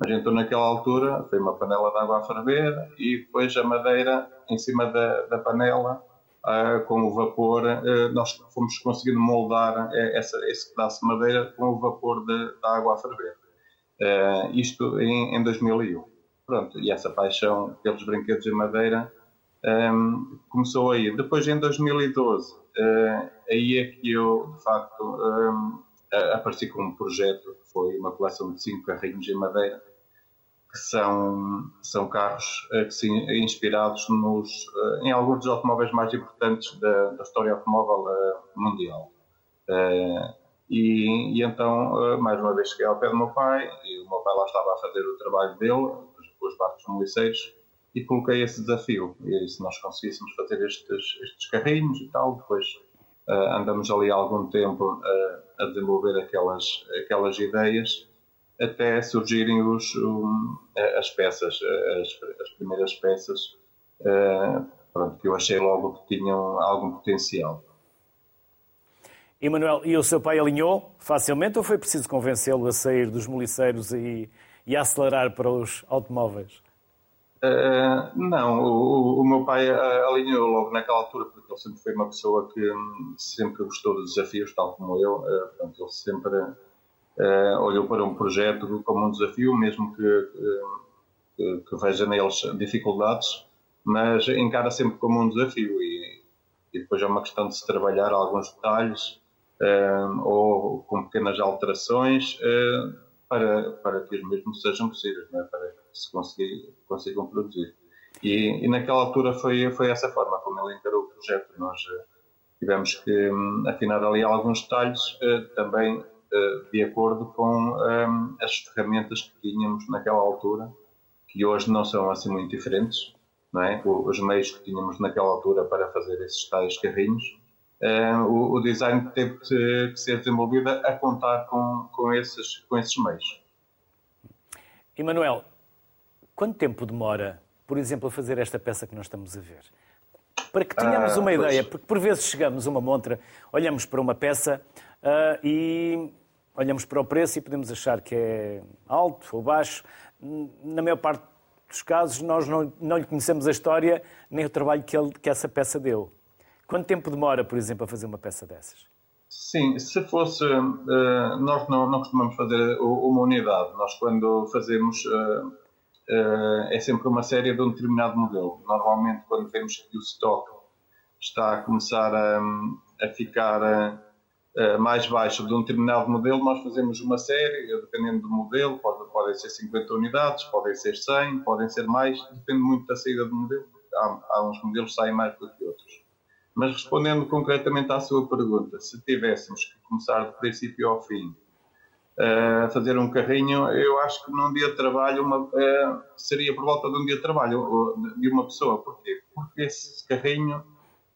[SPEAKER 5] mas então naquela altura foi uma panela de água a ferver e depois a madeira em cima da, da panela, uh, com o vapor, uh, nós fomos conseguindo moldar eh, essa, esse pedaço de madeira com o vapor de, da água a ferver. Uh, isto em, em 2001. Pronto, e essa paixão pelos brinquedos em madeira um, começou aí. Depois, em 2012, uh, aí é que eu, de facto, um, apareci com um projeto que foi uma coleção de cinco carrinhos em madeira, que são, são carros uh, que sim, inspirados nos, uh, em alguns dos automóveis mais importantes da, da história automóvel mundial. E, e, então, mais uma vez, cheguei ao pé do meu pai, e o meu pai lá estava a fazer o trabalho dele, os barcos moliceiros e coloquei esse desafio. E se nós conseguíssemos fazer estes, estes carrinhos e tal, depois uh, andamos ali algum tempo uh, a desenvolver aquelas, aquelas ideias até surgirem os, um, as peças, as, as primeiras peças, uh, pronto, que eu achei logo que tinham algum potencial.
[SPEAKER 1] Emanuel, e o seu pai alinhou facilmente ou foi preciso convencê-lo a sair dos moliceiros e e a acelerar para os automóveis?
[SPEAKER 5] Uh, não, o, o, meu pai alinhou logo naquela altura, porque ele sempre foi uma pessoa que um, sempre gostou de desafios, tal como eu. Uh, portanto, ele sempre olhou para um projeto como um desafio, mesmo que, que, que, veja neles dificuldades, mas encara sempre como um desafio. E, e depois é uma questão de se trabalhar alguns detalhes ou com pequenas alterações para, para que os mesmos sejam possíveis, é? para que se consiga, consigam produzir. E, e, naquela altura foi, foi essa forma como ele encarou o projeto. Nós uh, tivemos que um, afinar ali alguns detalhes, uh, também uh, de acordo com um, as ferramentas que tínhamos naquela altura, que hoje não são assim muito diferentes. Não é? Os meios que tínhamos naquela altura para fazer esses tais carrinhos Uh, o, o, design teve que, ser desenvolvido a contar com, com, esses, com esses meios.
[SPEAKER 1] Emanuel, quanto tempo demora, por exemplo, a fazer esta peça que nós estamos a ver? Para que tenhamos ah, uma pois. ideia, porque por vezes chegamos a uma montra, olhamos para uma peça uh, e olhamos para o preço e podemos achar que é alto ou baixo. Na maior parte dos casos, nós não, não lhe conhecemos a história nem o trabalho que, ele, que essa peça deu. Quanto tempo demora, por exemplo, a fazer uma peça dessas?
[SPEAKER 5] Sim, se fosse. Uh, nós não, não, costumamos fazer uma unidade. Nós, quando fazemos. Uh, uh, é sempre uma série de um determinado modelo. Normalmente, quando vemos que o stock está a começar a, a ficar mais baixo de um determinado modelo, nós fazemos uma série, dependendo do modelo. Pode, podem ser 50 unidades, podem ser 100, podem ser mais, depende muito da saída do modelo. Há, há uns modelos que saem mais do que outros. Mas respondendo concretamente à sua pergunta, se tivéssemos que começar do princípio ao fim a uh, fazer um carrinho, eu acho que num dia de trabalho uma, uh, seria por volta de um dia de trabalho de uma pessoa. Porquê? Porque esse carrinho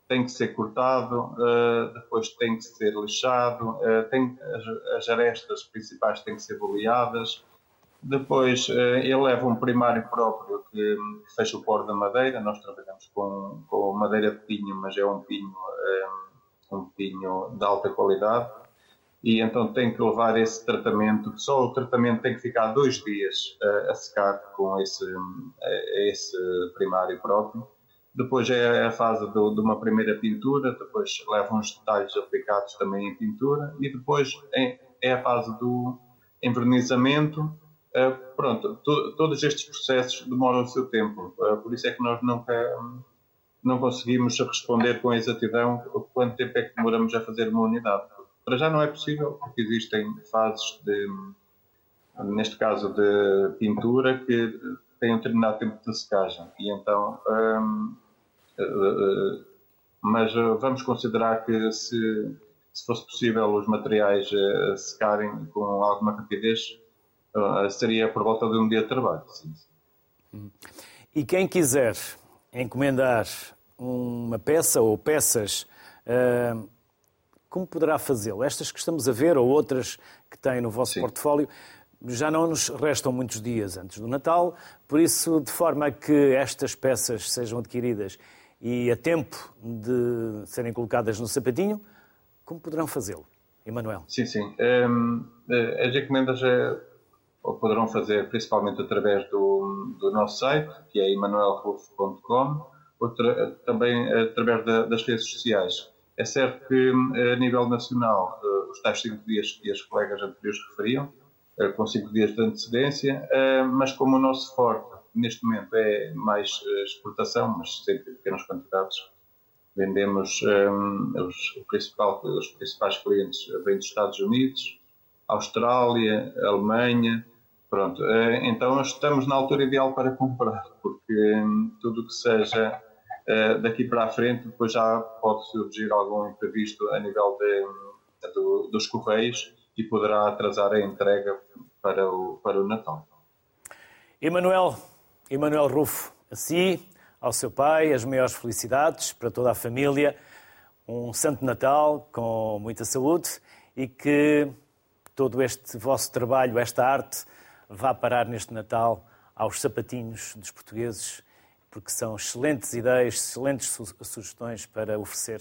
[SPEAKER 5] tem que ser cortado, uh, depois tem que ser lixado, tem, as, as, arestas principais têm que ser boleadas, depois ele leva um primário próprio que, que fecha o poro da madeira, nós trabalhamos com, com madeira de pinho, mas é um pinho, um, pinho de alta qualidade e então tem que levar esse tratamento. Só o tratamento tem que ficar dois dias a secar com esse, esse primário próprio. Depois é a fase do, de uma primeira pintura, depois leva uns detalhes aplicados também em pintura e depois é, é a fase do envernizamento. Uh, pronto, to, todos estes processos demoram o seu tempo, uh, por isso é que nós nunca não conseguimos responder com exatidão quanto tempo é que demoramos a fazer uma unidade para já não é possível, porque existem fases de, neste caso, de pintura que têm um determinado tempo de secagem. E então, uh, mas vamos considerar que se, se fosse possível os materiais secarem com alguma rapidez, seria por volta de um dia de trabalho. Sim.
[SPEAKER 1] E quem quiser encomendar uma peça ou peças como poderá fazê-lo? Estas que estamos a ver ou outras que têm no vosso Sim. portfólio, já não nos restam muitos dias antes do Natal, por isso, de forma a que estas peças sejam adquiridas e a tempo de serem colocadas no sapatinho, como poderão fazê-lo? Emanuel.
[SPEAKER 5] Sim, sim. Um, eh, as encomendas é, poderão fazer principalmente através do, do nosso site, que é emanuelrufo.com, ou também através das redes sociais. É certo que, eh, a nível nacional, eh, os tais cinco dias que as colegas anteriores referiam, eh, com cinco dias de antecedência, mas como o nosso forte neste momento é mais exportação, mas sempre em pequenas quantidades, vendemos os, principal, os principais clientes vêm dos Estados Unidos, Austrália, Alemanha, pronto. Então estamos na altura ideal para comprar, porque tudo o que seja eh, daqui para a frente depois já pode surgir algum imprevisto a nível de, de, dos correios e poderá atrasar a entrega para o, para o Natal.
[SPEAKER 1] Emanuel, Emanuel Rufo, a si, ao seu pai, as maiores felicidades para toda a família, um Santo Natal com muita saúde e que todo este vosso trabalho, esta arte, vá parar neste Natal aos sapatinhos dos portugueses porque são excelentes ideias, excelentes sugestões para oferecer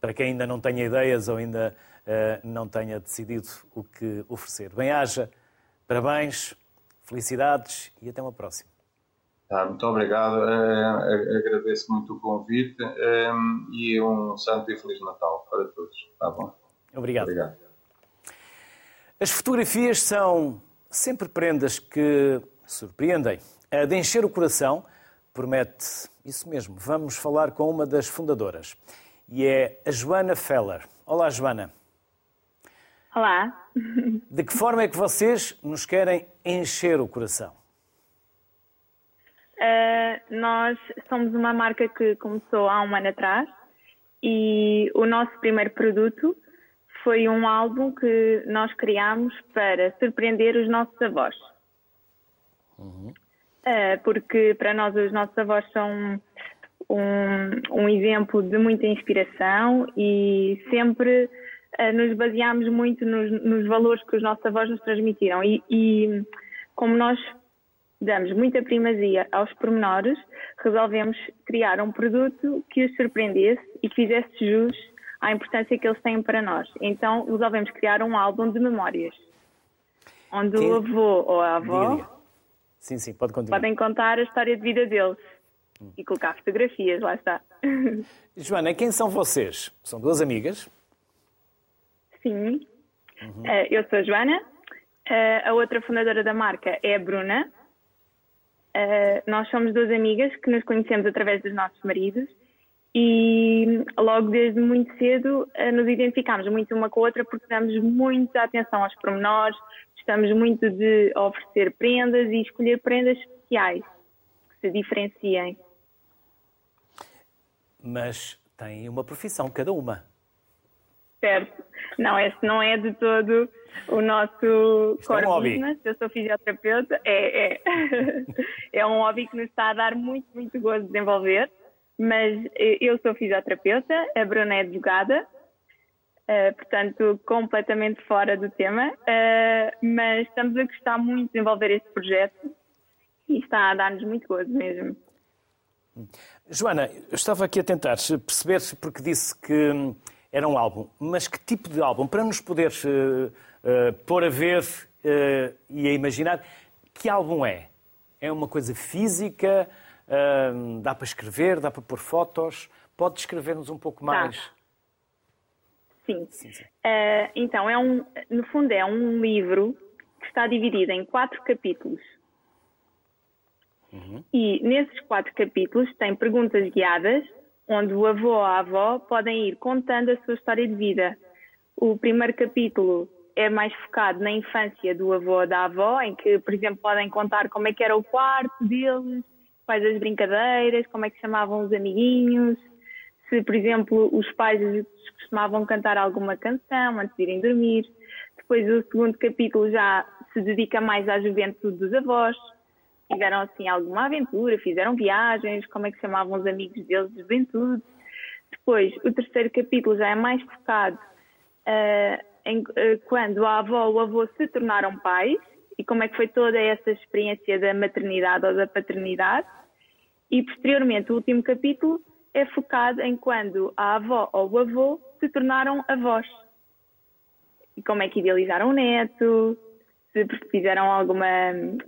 [SPEAKER 1] para quem ainda não tenha ideias ou ainda uh, não tenha decidido o que oferecer. Bem-haja, parabéns, felicidades e até uma próxima.
[SPEAKER 5] Tá, muito obrigado, uh, agradeço muito o convite um, e um santo e feliz Natal para todos. Tá bom?
[SPEAKER 1] Obrigado. obrigado. As fotografias são sempre prendas que surpreendem, a de encher o coração promete isso mesmo. Vamos falar com uma das fundadoras e é a Joana Feller. Olá, Joana.
[SPEAKER 6] Olá.
[SPEAKER 1] De que forma é que vocês nos querem encher o coração?
[SPEAKER 6] Uh, nós somos uma marca que começou há um ano atrás e o nosso primeiro produto foi um álbum que nós criámos para surpreender os nossos avós. Uhum. É, porque para nós os nossos avós são um, um exemplo de muita inspiração e sempre uh, nos baseamos muito nos, nos, valores que os nossos avós nos transmitiram. E, e, como nós damos muita primazia aos pormenores, resolvemos criar um produto que os surpreendesse e que fizesse jus à importância que eles têm para nós. Então resolvemos criar um álbum de memórias, onde Quem... o avô ou a avó
[SPEAKER 1] Sim, sim, pode continuar.
[SPEAKER 6] Podem contar a história de vida deles. e colocar fotografias, lá está.
[SPEAKER 1] Joana, quem são vocês? São duas amigas?
[SPEAKER 6] Sim. Uhum. Uh, eu sou a Joana, uh, a outra fundadora da marca é a Bruna. Uh, nós somos duas amigas que nos conhecemos através dos nossos maridos e logo desde muito cedo nos identificámos muito uma com a outra porque damos muita atenção aos pormenores, gostamos muito de oferecer prendas e escolher prendas especiais que se diferenciem.
[SPEAKER 1] Mas têm uma profissão cada uma.
[SPEAKER 6] Certo. Não, esse não é de todo o nosso
[SPEAKER 1] Isto core é um hobby.
[SPEAKER 6] business. Eu sou fisioterapeuta. É, é. é um hobby que nos está a dar muito, muito gosto de desenvolver. Mas eu sou fisioterapeuta, a Bruna é advogada, uh, portanto, completamente fora do tema. Uh, mas estamos a gostar muito de desenvolver este projeto e está a dar-nos muito gosto mesmo.
[SPEAKER 1] Joana, eu estava aqui a tentar perceber, porque disse que hum, era um álbum, mas que tipo de álbum? Para nos poderes uh, uh, pôr a ver uh, e a imaginar, que álbum é? É uma coisa física? Dá para escrever? Dá para pôr fotos? Pode descrever-nos um pouco mais? Tá.
[SPEAKER 6] Sim. sim, sim. então, é um, no fundo, é um livro que está dividido em quatro capítulos. Uhum. E nesses quatro capítulos tem perguntas guiadas, onde o avô ou a avó podem ir contando a sua história de vida. O primeiro capítulo é mais focado na infância do avô ou da avó, em que, por exemplo, podem contar como é que era o quarto deles, quais as brincadeiras, como é que chamavam os amiguinhos, se, por exemplo, os pais costumavam cantar alguma canção antes de irem dormir. Depois o segundo capítulo já se dedica mais à juventude dos avós, tiveram assim alguma aventura, fizeram viagens, como é que chamavam os amigos deles de juventude. Depois, o terceiro capítulo já é mais focado uh, em uh, quando a avó ou o avô se tornaram pais e como é que foi toda essa experiência da maternidade ou da paternidade. E posteriormente, o último capítulo é focado em quando a avó ou o avô se tornaram avós. E como é que idealizaram o neto, se fizeram alguma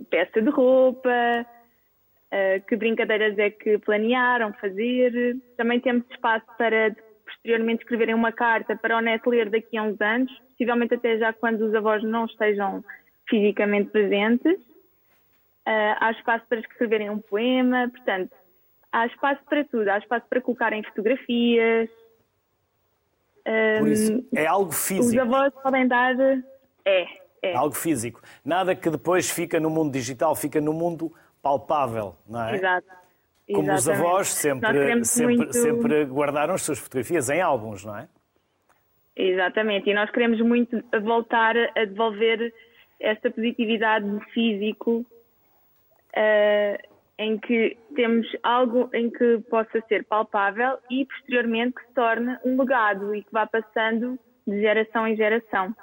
[SPEAKER 6] peça de roupa, uh, que brincadeiras é que planearam fazer. Também temos espaço para posteriormente escreverem uma carta para o neto ler daqui a uns anos, possivelmente até já quando os avós não estejam fisicamente presentes. Uh, há espaço para escreverem um poema, portanto, há espaço para tudo, há espaço para colocarem fotografias.
[SPEAKER 1] Por isso, é algo físico.
[SPEAKER 6] Os avós podem dar. É, é.
[SPEAKER 1] Algo físico. Nada que depois fica no mundo digital, fica no mundo palpável, não é?
[SPEAKER 6] Exato.
[SPEAKER 1] Como
[SPEAKER 6] Exatamente.
[SPEAKER 1] os avós sempre, sempre, muito... sempre guardaram as suas fotografias em álbuns, não é?
[SPEAKER 6] Exatamente, e nós queremos muito voltar a devolver esta positividade do físico uh, em que temos algo em que possa ser palpável e posteriormente que se torne um legado e que vá passando de geração em geração.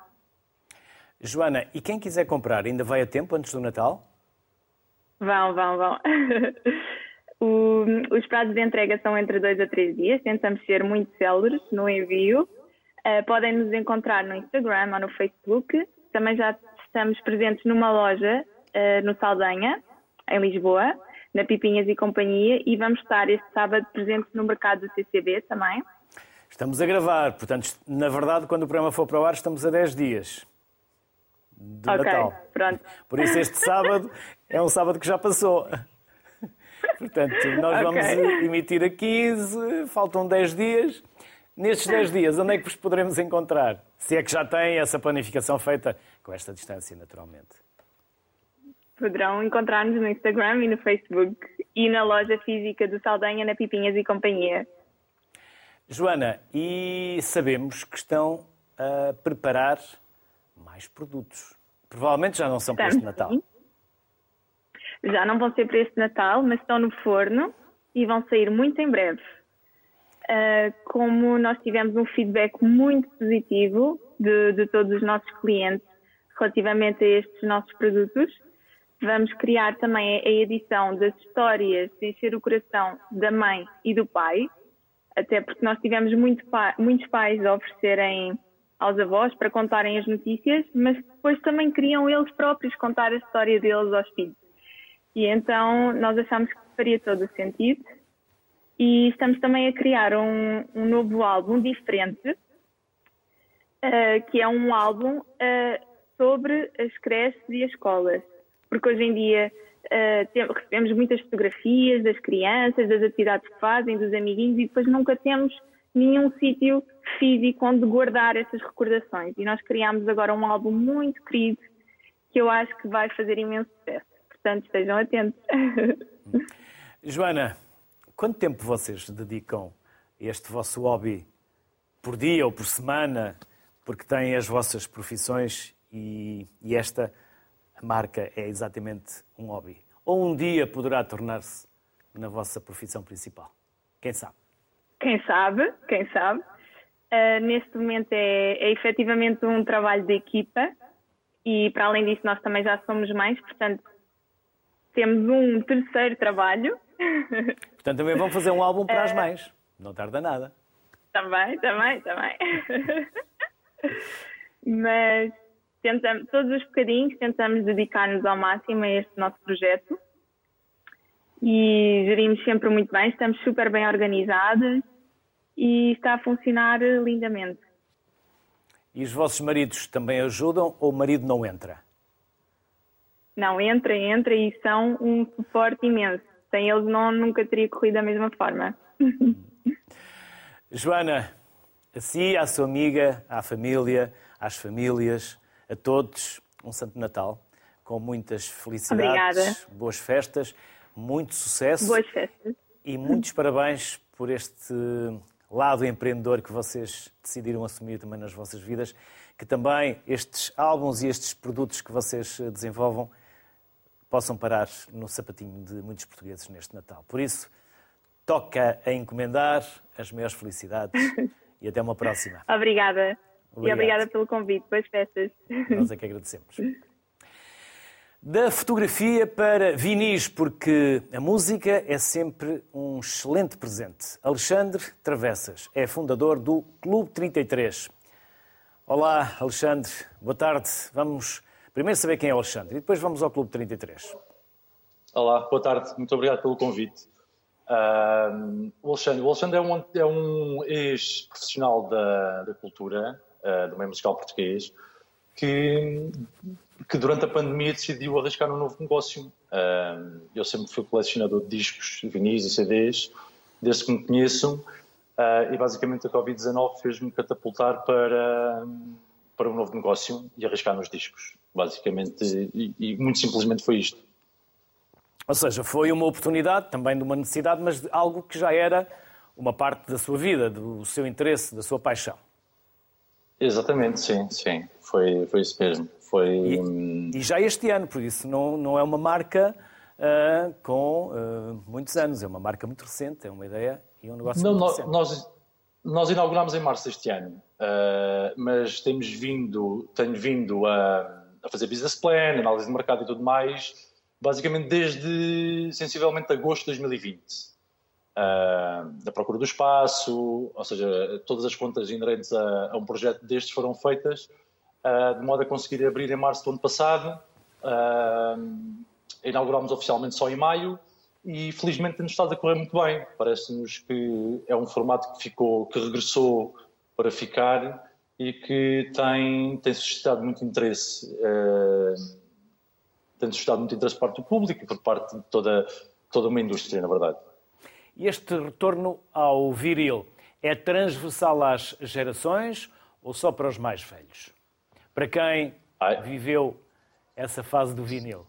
[SPEAKER 1] Joana, e quem quiser comprar, ainda vai a tempo antes do Natal?
[SPEAKER 6] Vão, vão, vão. o, os prazos de entrega são entre dois a três dias, tentamos ser muito céleres no envio. Uh, podem nos encontrar no Instagram ou no Facebook. Também já estamos presentes numa loja uh, no Saldanha, em Lisboa, na Pipinhas e Companhia, e vamos estar este sábado presentes no mercado do CCB também.
[SPEAKER 1] Estamos a gravar, portanto, na verdade, quando o programa for para o ar, estamos a 10 dias de okay, Natal.
[SPEAKER 6] Pronto.
[SPEAKER 1] Por isso este sábado é um sábado que já passou. Portanto, nós vamos okay. emitir a 15, faltam 10 dias. Nestes 10 dias, onde é que vos poderemos encontrar? Se é que já têm essa planificação feita com esta distância, naturalmente.
[SPEAKER 6] Poderão encontrar-nos no Instagram e no Facebook e na loja física do Saldanha, na Pipinhas e Companhia.
[SPEAKER 1] Joana, e sabemos que estão a preparar mais produtos. Provavelmente já não são para este Natal.
[SPEAKER 6] Já não vão ser para este Natal, mas estão no forno e vão sair muito em breve. Uh, como nós tivemos um feedback muito positivo de, de todos os nossos clientes relativamente a estes nossos produtos, vamos criar também a edição das histórias de encher o coração da mãe e do pai, até porque nós tivemos muito pa muitos pais a oferecerem aos avós para contarem as notícias, mas depois também queriam eles próprios contar a história deles aos filhos. E então nós achámos que faria todo o sentido E estamos também a criar um, um novo álbum diferente, uh, que é um álbum uh, sobre as creches e as escolas. Porque hoje em dia uh, recebemos muitas fotografias das crianças, das atividades que fazem, dos amiguinhos, e depois nunca temos nenhum sítio físico onde guardar essas recordações. E nós criamos agora um álbum muito querido que eu acho que vai fazer imenso sucesso. Portanto, estejam atentos.
[SPEAKER 1] Joana, quanto tempo vocês dedicam a este vosso hobby por dia ou por semana? Porque têm as vossas profissões e, e esta marca é exatamente um hobby. Ou um dia poderá tornar-se na vossa profissão principal? Quem sabe?
[SPEAKER 6] Quem sabe, quem sabe. Uh, neste momento é, é efetivamente um trabalho de equipa e para além disso nós também já somos mais, portanto temos um terceiro trabalho.
[SPEAKER 1] Portanto também vão fazer um álbum para as eh, mães, não tarda nada.
[SPEAKER 6] Também, também, também. Mas tentamos, todos os bocadinhos tentamos dedicar-nos ao máximo a este nosso projeto e gerimos sempre muito bem, estamos super bem organizadas e está a funcionar lindamente.
[SPEAKER 1] E os vossos maridos também ajudam ou o marido não entra?
[SPEAKER 6] Não, entra, entra e são um suporte imenso. Sem eles não, nunca teria corrido da mesma forma.
[SPEAKER 1] Joana, a si, à sua amiga, à família, às famílias, a todos, um Santo Natal com muitas felicidades,
[SPEAKER 6] Obrigada.
[SPEAKER 1] boas festas, muito sucesso.
[SPEAKER 6] Boas festas.
[SPEAKER 1] E muitos parabéns por este lado empreendedor que vocês decidiram assumir também nas vossas vidas, que também estes álbuns e estes produtos que vocês desenvolvam possam parar no sapatinho de muitos portugueses neste Natal. Por isso, toca a encomendar as maiores felicidades e até uma próxima.
[SPEAKER 6] Obrigada. Obrigado. E obrigada pelo convite. Boas festas.
[SPEAKER 1] Nós é que agradecemos. Da fotografia para vinis, porque a música é sempre um excelente presente. Alexandre Travessas é fundador do Clube 33. Olá, Alexandre, boa tarde. Vamos primeiro saber quem é o Alexandre e depois vamos ao Clube 33.
[SPEAKER 7] Olá, boa tarde, muito obrigado pelo convite. O Alexandre, o Alexandre é um, é um ex-profissional da, da cultura, uh, do meio musical português, que que durante a pandemia decidiu arriscar um novo negócio. eu sempre fui colecionador de discos, vinis e CDs, desde que me conheço, ah, e basicamente a Covid-19 fez-me catapultar para, para um novo negócio e arriscar nos discos. Basicamente, e, e muito simplesmente foi isto.
[SPEAKER 1] Ou seja, foi uma oportunidade, também de uma necessidade, mas de algo que já era uma parte da sua vida, do seu interesse, da sua paixão.
[SPEAKER 7] Exatamente, sim, sim, foi, foi isso mesmo. Foi...
[SPEAKER 1] E, e, já este ano, por isso não, não é uma marca uh, com uh, muitos anos, é uma marca muito recente, é uma ideia e um negócio não, muito nós, recente.
[SPEAKER 7] Nós, nós inauguramos em março deste ano, uh, mas temos vindo, tenho vindo a, a fazer business plan, análise de mercado e tudo mais, basicamente desde sensivelmente agosto de 2020. Uh, da procura do espaço, ou seja, todas as contas inerentes a, a um projeto destes foram feitas uh, de modo a conseguir abrir em março do ano passado. Uh, inaugurámos oficialmente só em maio e felizmente tem-nos estado a correr muito bem. Parece-nos que é um formato que ficou, que regressou para ficar e que tem, tem suscitado muito interesse. Uh, tem suscitado muito interesse por parte do público e por parte de toda, toda uma indústria, na verdade.
[SPEAKER 1] Este retorno ao viril é transversal às gerações ou só para os mais velhos? Para quem Ai. viveu essa fase do vinil?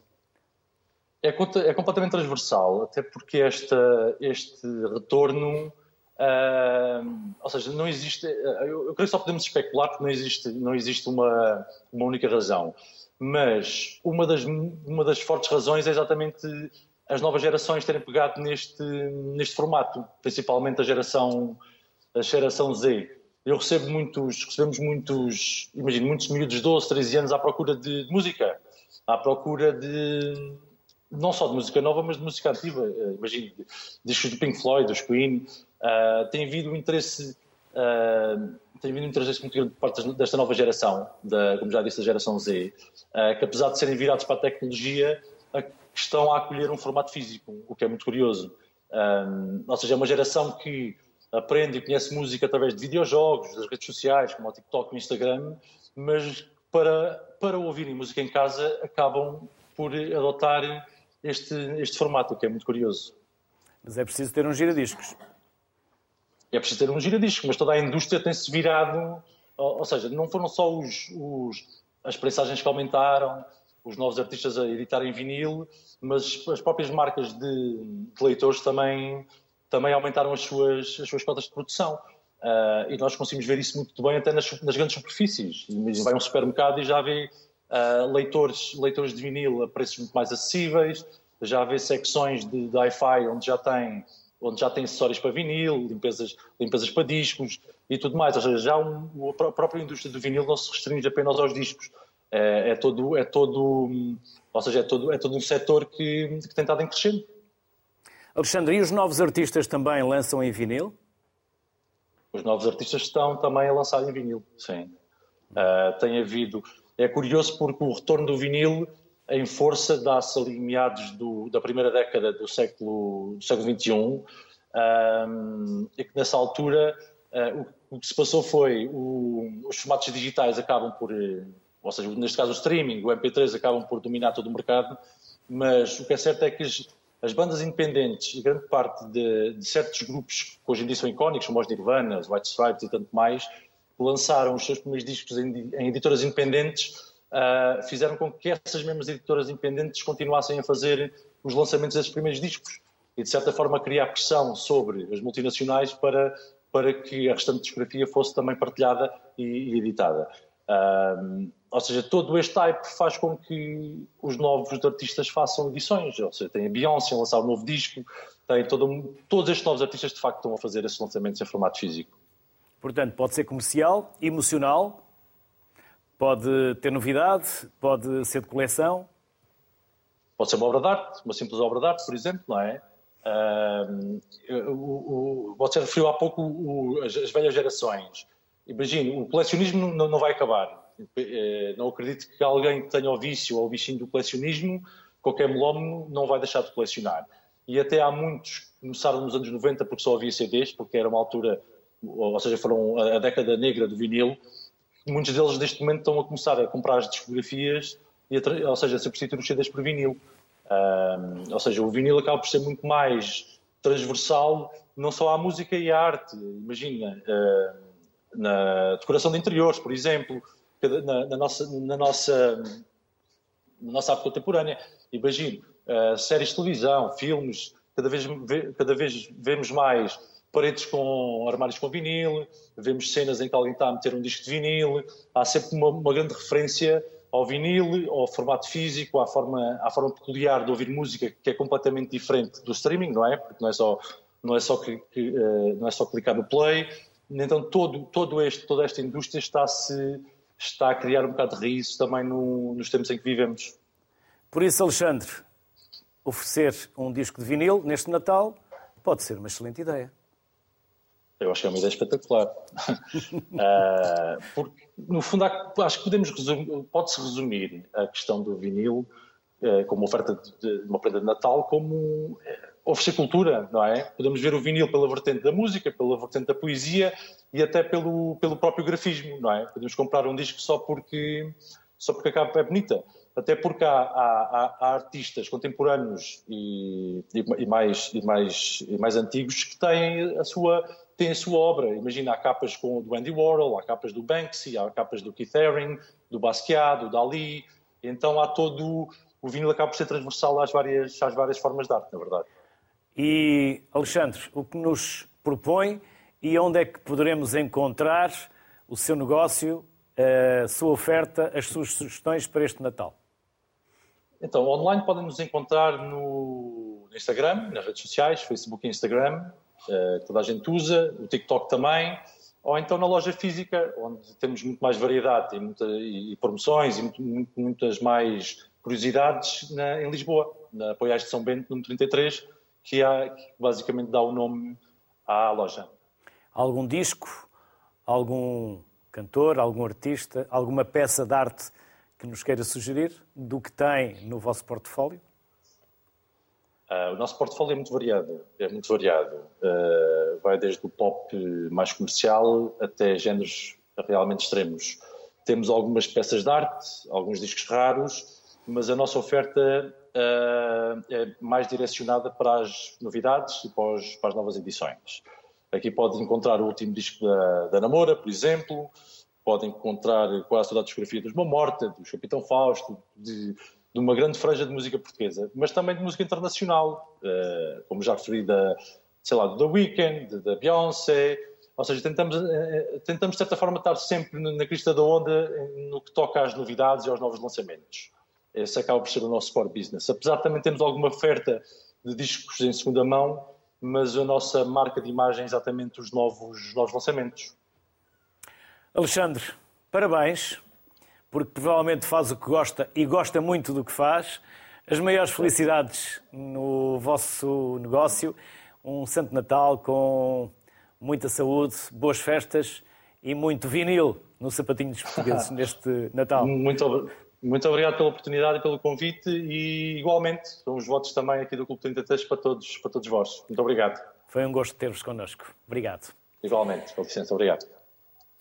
[SPEAKER 7] É, é completamente transversal, até porque esta, este retorno, uh, ou seja, não existe, eu, eu creio que só podemos especular porque não existe, não existe uma, uma única razão, mas uma das, uma das fortes razões é exatamente as novas gerações terem pegado neste, neste formato, principalmente a geração, a geração Z eu recebo muitos, recebemos muitos, imagino, muitos miúdos de 12, 13 anos à procura de, de, música, à procura de, não só de música nova, mas de música antiga, uh, imagino, discos do Pink Floyd, dos Queen, uh, tem havido um interesse, uh, tem havido um interesse muito grande por parte desta nova geração, da, como já disse, da geração Z, uh, que apesar de serem virados para a tecnologia, estão a acolher um formato físico, o que é muito curioso. Um, ou seja, é uma geração que aprende e conhece música através de videojogos, das redes sociais, como o TikTok e o Instagram, mas para, para ouvirem música em casa acabam por adotar este, este formato, que é muito curioso.
[SPEAKER 1] Mas é preciso ter um giradiscos.
[SPEAKER 7] É preciso ter um giradiscos, mas toda a indústria tem-se virado, ou, ou, seja, não foram só os, os, as prensagens que aumentaram, os novos artistas a editarem vinil, mas as próprias marcas de, de leitores também, também aumentaram as suas, as suas cotas de produção. Uh, e nós conseguimos ver isso muito bem até nas, nas grandes superfícies. Vai um supermercado e já vê uh, leitores, leitores de vinil a preços muito mais acessíveis, já vê secções de, de hi-fi onde já tem onde já tem acessórios para vinil, limpezas, limpezas para discos e tudo mais. Ou seja, já um, a própria indústria do vinil não se restringe apenas aos discos. É, é todo, é todo, ou seja, é todo, é todo um setor que, que tem estado em crescendo.
[SPEAKER 1] Alexandre, e os novos artistas também lançam em vinil?
[SPEAKER 7] Os novos artistas estão também a lançar em vinil, sim. Uh, tem havido. É curioso porque o retorno do vinil em força dá-se ali meados do, da primeira década do século, do século XXI, um, e que nessa altura uh, o, o, que se passou foi o, os formatos digitais acabam por, eh, ou seja, neste caso o streaming, o MP3 acabam por dominar todo o mercado, mas o que é certo é que as bandas independentes e grande parte de, de, certos grupos que hoje em dia são icónicos, como os Nirvana, os White Stripes e tanto mais, lançaram os seus primeiros discos em, em editoras independentes, uh, fizeram com que essas mesmas editoras independentes continuassem a fazer os lançamentos desses primeiros discos e, de certa forma, criar pressão sobre as multinacionais para, para que a restante discografia fosse também partilhada e, e editada. Uh, ou seja, todo este type faz com que os novos artistas façam edições. Ou seja, tem a Beyoncé a lançar um novo disco, tem todo, todos estes novos artistas de facto estão a fazer esses lançamentos em formato físico.
[SPEAKER 1] Portanto, pode ser comercial, emocional, pode ter novidade, pode ser de coleção.
[SPEAKER 7] Pode ser uma obra de arte, uma simples obra de arte, por exemplo, não é? Uh, o, o, você referiu há pouco o, as, as, velhas gerações. Imagine, o colecionismo não, não vai acabar eh, não acredito que alguém que tenha o vício ou o bichinho do colecionismo, qualquer melómano, não vai deixar de colecionar. E até há muitos que começaram nos anos 90 porque só havia CDs, porque era uma altura, ou seja, foram a década negra do vinil. Muitos deles neste momento estão a começar a comprar as discografias, e ou seja, a substituir os CDs por vinil. Um, ou seja, o vinil acaba por ser muito mais transversal, não só à música e à arte. Imagina, na decoração de interiores, por exemplo, na, na, nossa, na, nossa, na nossa arte contemporânea. Imagino, uh, séries de televisão, filmes, cada vez, cada vez vemos mais paredes com armários com vinil, vemos cenas em que alguém está a meter um disco de vinil, há sempre uma, uma grande referência ao vinil, ao formato físico, à forma, à forma peculiar de ouvir música que é completamente diferente do streaming, não é? Porque não é só, não é só, que, que, uh, não é só clicar no play. Então todo, todo este, toda esta indústria está-se está a criar um bocado de risco também no, nos tempos em que vivemos.
[SPEAKER 1] Por isso, Alexandre, oferecer um disco de vinil neste Natal pode ser uma excelente ideia.
[SPEAKER 7] Eu acho que é uma ideia espetacular. uh, porque, no fundo, acho que podemos pode-se resumir a questão do vinil como oferta de, uma prenda de Natal como uh, oferecer cultura, não é? Podemos ver o vinil pela vertente da música, pela vertente da poesia e até pelo, pelo próprio grafismo, não é? Podemos comprar um disco só porque, só porque a capa é bonita. Até porque há, há, há artistas contemporâneos e, e, mais, e, mais, e mais antigos que têm a sua, têm a sua obra. Imagina, há capas com, do Andy Warhol, há capas do Banksy, há capas do Keith Haring, do Basquiat, do Dali. Então há todo... O vinil acaba por ser transversal às várias, às várias formas de arte, na verdade.
[SPEAKER 1] E, Alexandre, o que nos propõe e onde é que poderemos encontrar o seu negócio, a sua oferta, as suas sugestões para este Natal?
[SPEAKER 7] Então, online podem nos encontrar no Instagram, nas redes sociais, Facebook e Instagram, eh, toda a gente usa, o TikTok também, ou então na loja física, onde temos muito mais variedade e, muita, e promoções e muito, muito, muitas mais curiosidades na, em Lisboa, na Apoiais de São Bento, número 33, que, há, que basicamente dá o nome à loja
[SPEAKER 1] algum disco, algum cantor, algum artista, alguma peça de arte que nos queira sugerir do que tem no vosso portfólio?
[SPEAKER 7] Uh, o nosso portfólio é muito variado, é muito variado. Uh, vai desde o pop mais comercial até géneros realmente extremos. Temos algumas peças de arte, alguns discos raros, mas a nossa oferta uh, é mais direcionada para as novidades e para, os, para, as novas edições. Aqui pode encontrar o último disco da, da Namora, por exemplo, pode encontrar quase toda a discografia dos Morta, do Capitão Fausto, de, de, uma grande franja de música portuguesa, mas também de música internacional, uh, como já referi, da, sei lá, do The Weeknd, da Beyoncé, ou seja, tentamos, uh, tentamos de certa forma estar sempre na crista da onda no que toca às novidades e aos novos lançamentos. Esse acaba por ser o nosso core business. Apesar de também termos alguma oferta de discos em segunda mão, mas a nossa marca de imagem é exatamente os novos, os novos lançamentos.
[SPEAKER 1] Alexandre, parabéns, porque provavelmente faz o que gosta e gosta muito do que faz. As maiores felicidades no vosso negócio. Um Santo Natal com muita saúde, boas festas e muito vinil no sapatinho dos portugueses neste Natal.
[SPEAKER 7] Muito, muito obrigado pela oportunidade e pelo convite e igualmente são os votos também aqui do Clube 33 para todos, para todos vós. Muito obrigado.
[SPEAKER 1] Foi um gosto ter-vos connosco. Obrigado.
[SPEAKER 7] Igualmente, com licença, obrigado.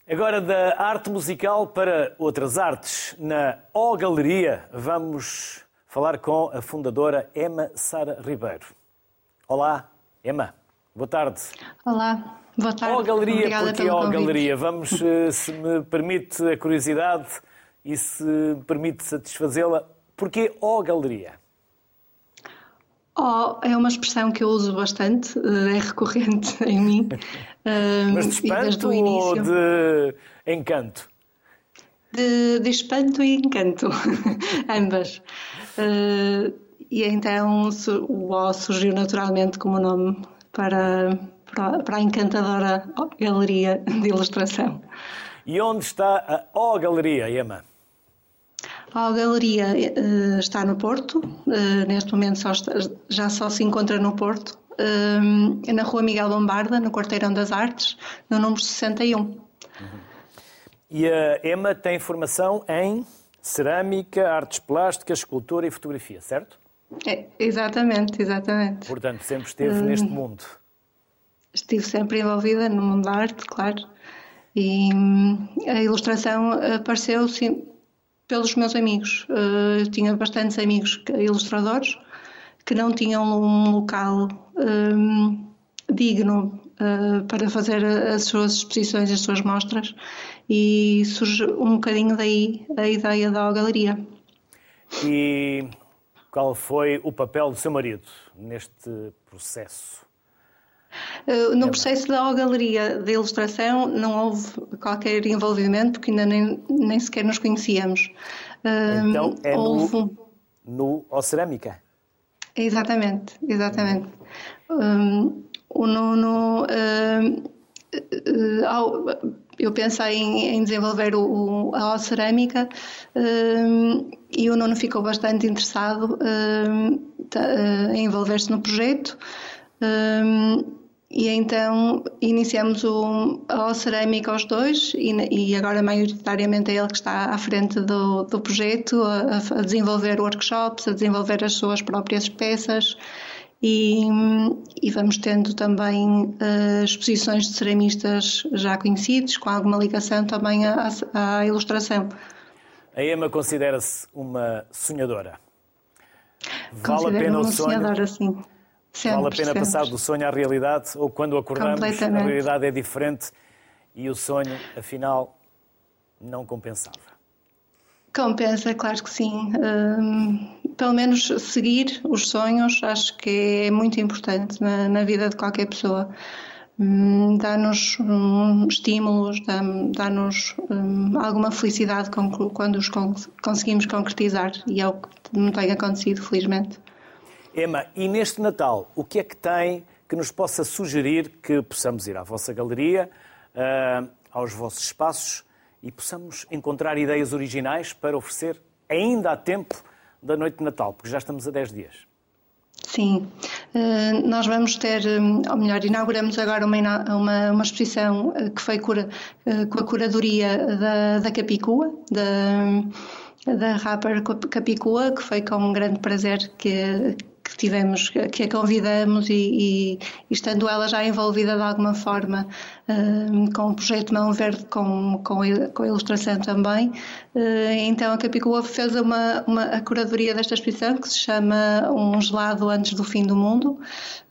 [SPEAKER 1] Agora da arte musical para outras artes. Na O Galeria vamos falar com a fundadora Emma Sara Ribeiro. Olá, Emma. Boa tarde.
[SPEAKER 8] Olá, boa tarde.
[SPEAKER 1] O Galeria, Obrigada porque O Galeria. Vamos, eh, se me permite a curiosidade, e se permite satisfazê-la, porquê O Galeria?
[SPEAKER 8] O é uma expressão que eu uso bastante, eh, é recorrente em mim.
[SPEAKER 1] Mas de espanto ou de encanto?
[SPEAKER 8] De, de espanto e encanto, ambas. Uh, e então o O surgiu naturalmente como nome para, para, para a encantadora galeria de ilustração.
[SPEAKER 1] E onde está a O Galeria, Emma?
[SPEAKER 8] A galeria uh, está no Porto, uh, neste momento só está, já só se encontra no Porto, uh, na Rua Miguel Lombarda, no Quarteirão das Artes, no número 61. Uhum.
[SPEAKER 1] E a Emma tem formação em cerâmica, artes plásticas, escultura e fotografia, certo?
[SPEAKER 8] É, exatamente, exatamente.
[SPEAKER 1] Portanto, sempre esteve neste mundo.
[SPEAKER 8] Estive sempre envolvida no mundo da arte, claro. E hum, a ilustração apareceu sim, pelos meus amigos. Eu tinha bastantes amigos ilustradores que não tinham um local um, eh, digno uh, para fazer as suas exposições, as suas mostras, e surge um bocadinho daí a ideia da galeria.
[SPEAKER 1] E qual foi o papel do seu marido neste processo?
[SPEAKER 8] Uh, no processo da galeria de ilustração não houve qualquer envolvimento porque ainda nem, nem sequer nos conhecíamos.
[SPEAKER 1] Uh, então é houve... no, no Cerâmica?
[SPEAKER 8] Exatamente, exatamente. Um, o Nuno, eu pensei em, em desenvolver o, a cerâmica e o Nuno ficou bastante interessado em envolver-se no projeto. E então iniciamos o, a Cerâmica aos dois e, e, agora maioritariamente é ele que está à frente do, do projeto, a, a, desenvolver workshops, a desenvolver as suas próprias peças e, e vamos tendo também uh, exposições de ceramistas já conhecidos, com alguma ligação também à, à ilustração.
[SPEAKER 1] A Emma considera-se uma sonhadora.
[SPEAKER 8] Vale a pena o sonho? Sonhadora, sim.
[SPEAKER 1] Sempre, vale a pena sempre. passar do sonho à realidade ou quando acordamos a realidade é diferente e o sonho, afinal, não compensava?
[SPEAKER 8] Compensa, claro que sim. Um, pelo menos seguir os sonhos acho que é muito importante na, na vida de qualquer pessoa. Um, dá-nos um, estímulos, dá-nos hum, alguma felicidade quando os conseguimos concretizar e é o que me tem acontecido, felizmente.
[SPEAKER 1] Emma, e neste Natal, o que é que tem que nos possa sugerir que possamos ir à vossa galeria, uh, aos vossos espaços e possamos encontrar ideias originais para oferecer ainda há tempo da noite de Natal, porque já estamos a 10 dias?
[SPEAKER 8] Sim, uh, nós vamos ter, hum, ou melhor, inauguramos agora uma, uma, uma exposição uh, que foi cura, com a curadoria da, da Capicua, da, da rapper Capicua, que foi com um grande prazer que, que tivemos, que a convidamos e, e, estando ela já envolvida de alguma forma uh, com o projeto Mão Verde, com, com, com a ilustração também, uh, então a Capicua fez uma, uma, a curadoria desta exposição que se chama Um Gelado Antes do Fim do Mundo,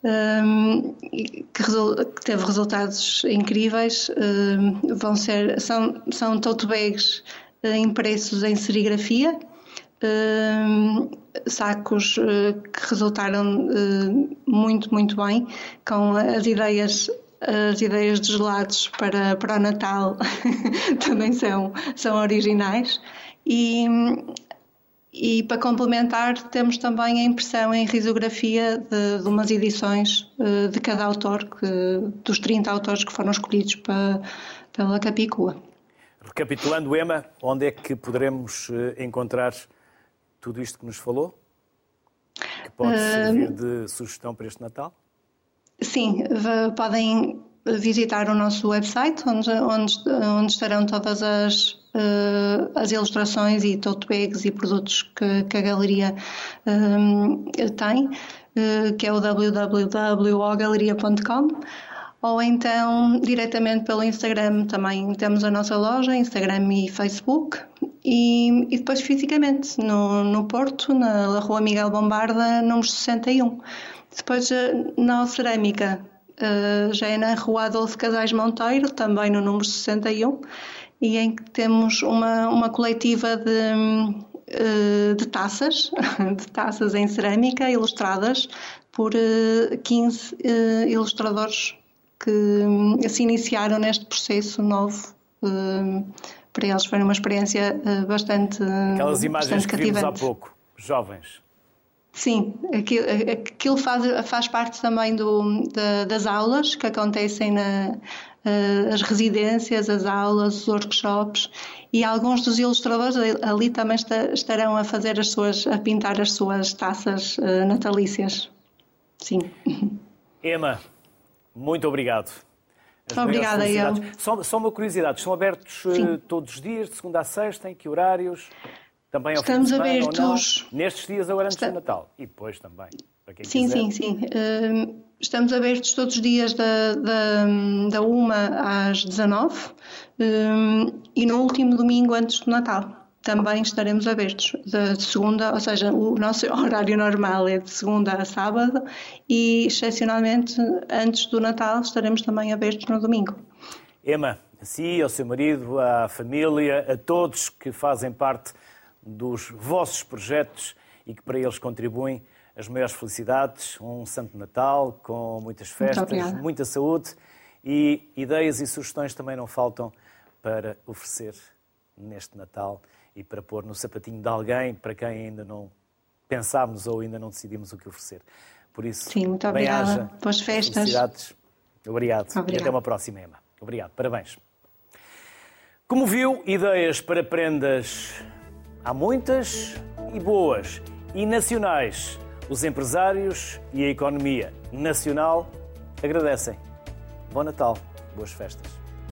[SPEAKER 8] um, que, que, teve resultados incríveis. Vão ser, são, são tote bags impressos em serigrafia sacos eh, que resultaram eh, muito, muito bem, com as ideias as ideias de gelados para, para o Natal também são, são originais. E, e para complementar, temos também a impressão em risografia de, de umas edições eh, de cada autor, que, dos 30 autores que foram escolhidos para, pela Capicua.
[SPEAKER 1] Recapitulando, Emma, onde é que poderemos encontrar tudo isto que nos falou? Que pode servir de sugestão para este Natal?
[SPEAKER 8] Sim, podem visitar o nosso website, onde, onde, onde estarão todas as, uh, as ilustrações e tote bags e produtos que, que a galeria um, tem, uh, que é o www.ogaleria.com ou então diretamente pelo Instagram também temos a nossa loja, Instagram e Facebook e, e depois fisicamente no, no Porto, na Rua Miguel Bombarda, número 61. Depois eh, na Cerâmica eh, já é na Rua Adolfo Casais Monteiro, também no número 61, e em que temos uma, uma coletiva de, eh, de taças, de taças em cerâmica ilustradas por 15 ilustradores que hum, se iniciaram neste processo novo. Hum, para eles foi uma experiência uh, bastante
[SPEAKER 1] Aquelas imagens
[SPEAKER 8] bastante
[SPEAKER 1] que vimos há pouco, jovens.
[SPEAKER 8] Sim, aquilo, aquilo faz, faz parte também do, da, das aulas que acontecem na, uh, as residências, as aulas, os workshops e alguns dos ilustradores ali também estarão a fazer as suas, a pintar as suas taças uh, natalícias. Sim.
[SPEAKER 1] Emma, muito obrigado.
[SPEAKER 8] As Obrigada, eu.
[SPEAKER 1] Só, só uma curiosidade, estão abertos Sim. Eh, todos os dias, de segunda a sexta, em que horários? Também ao
[SPEAKER 8] Estamos
[SPEAKER 1] semana,
[SPEAKER 8] abertos.
[SPEAKER 1] Nestes dias agora antes Está... do Natal. E depois também, para quem
[SPEAKER 8] sim,
[SPEAKER 1] quiser.
[SPEAKER 8] Sim, sim, sim. Estamos abertos todos os dias da, da, da 1 às 19 e no último domingo antes do Natal também estaremos abertos de segunda, ou seja, o nosso horário normal é de segunda a sábado e, excepcionalmente, antes do Natal estaremos também abertos no domingo.
[SPEAKER 1] Emma, a si, ao seu marido, à família, a todos que fazem parte dos vossos projetos e que para eles contribuem, as maiores felicidades, um Santo Natal com muitas festas, muita saúde e ideias e sugestões também não faltam para oferecer neste Natal e para pôr no sapatinho de alguém para quem ainda não pensámos ou ainda não decidimos o que oferecer. Por isso,
[SPEAKER 8] Sim, muito obrigada. Boas festas.
[SPEAKER 1] Obrigado. Obrigado. E até uma próxima, Emma. Obrigado. Parabéns. Como viu, ideias para prendas há muitas e boas e nacionais. Os empresários e a economia nacional agradecem. Bom Natal, boas festas.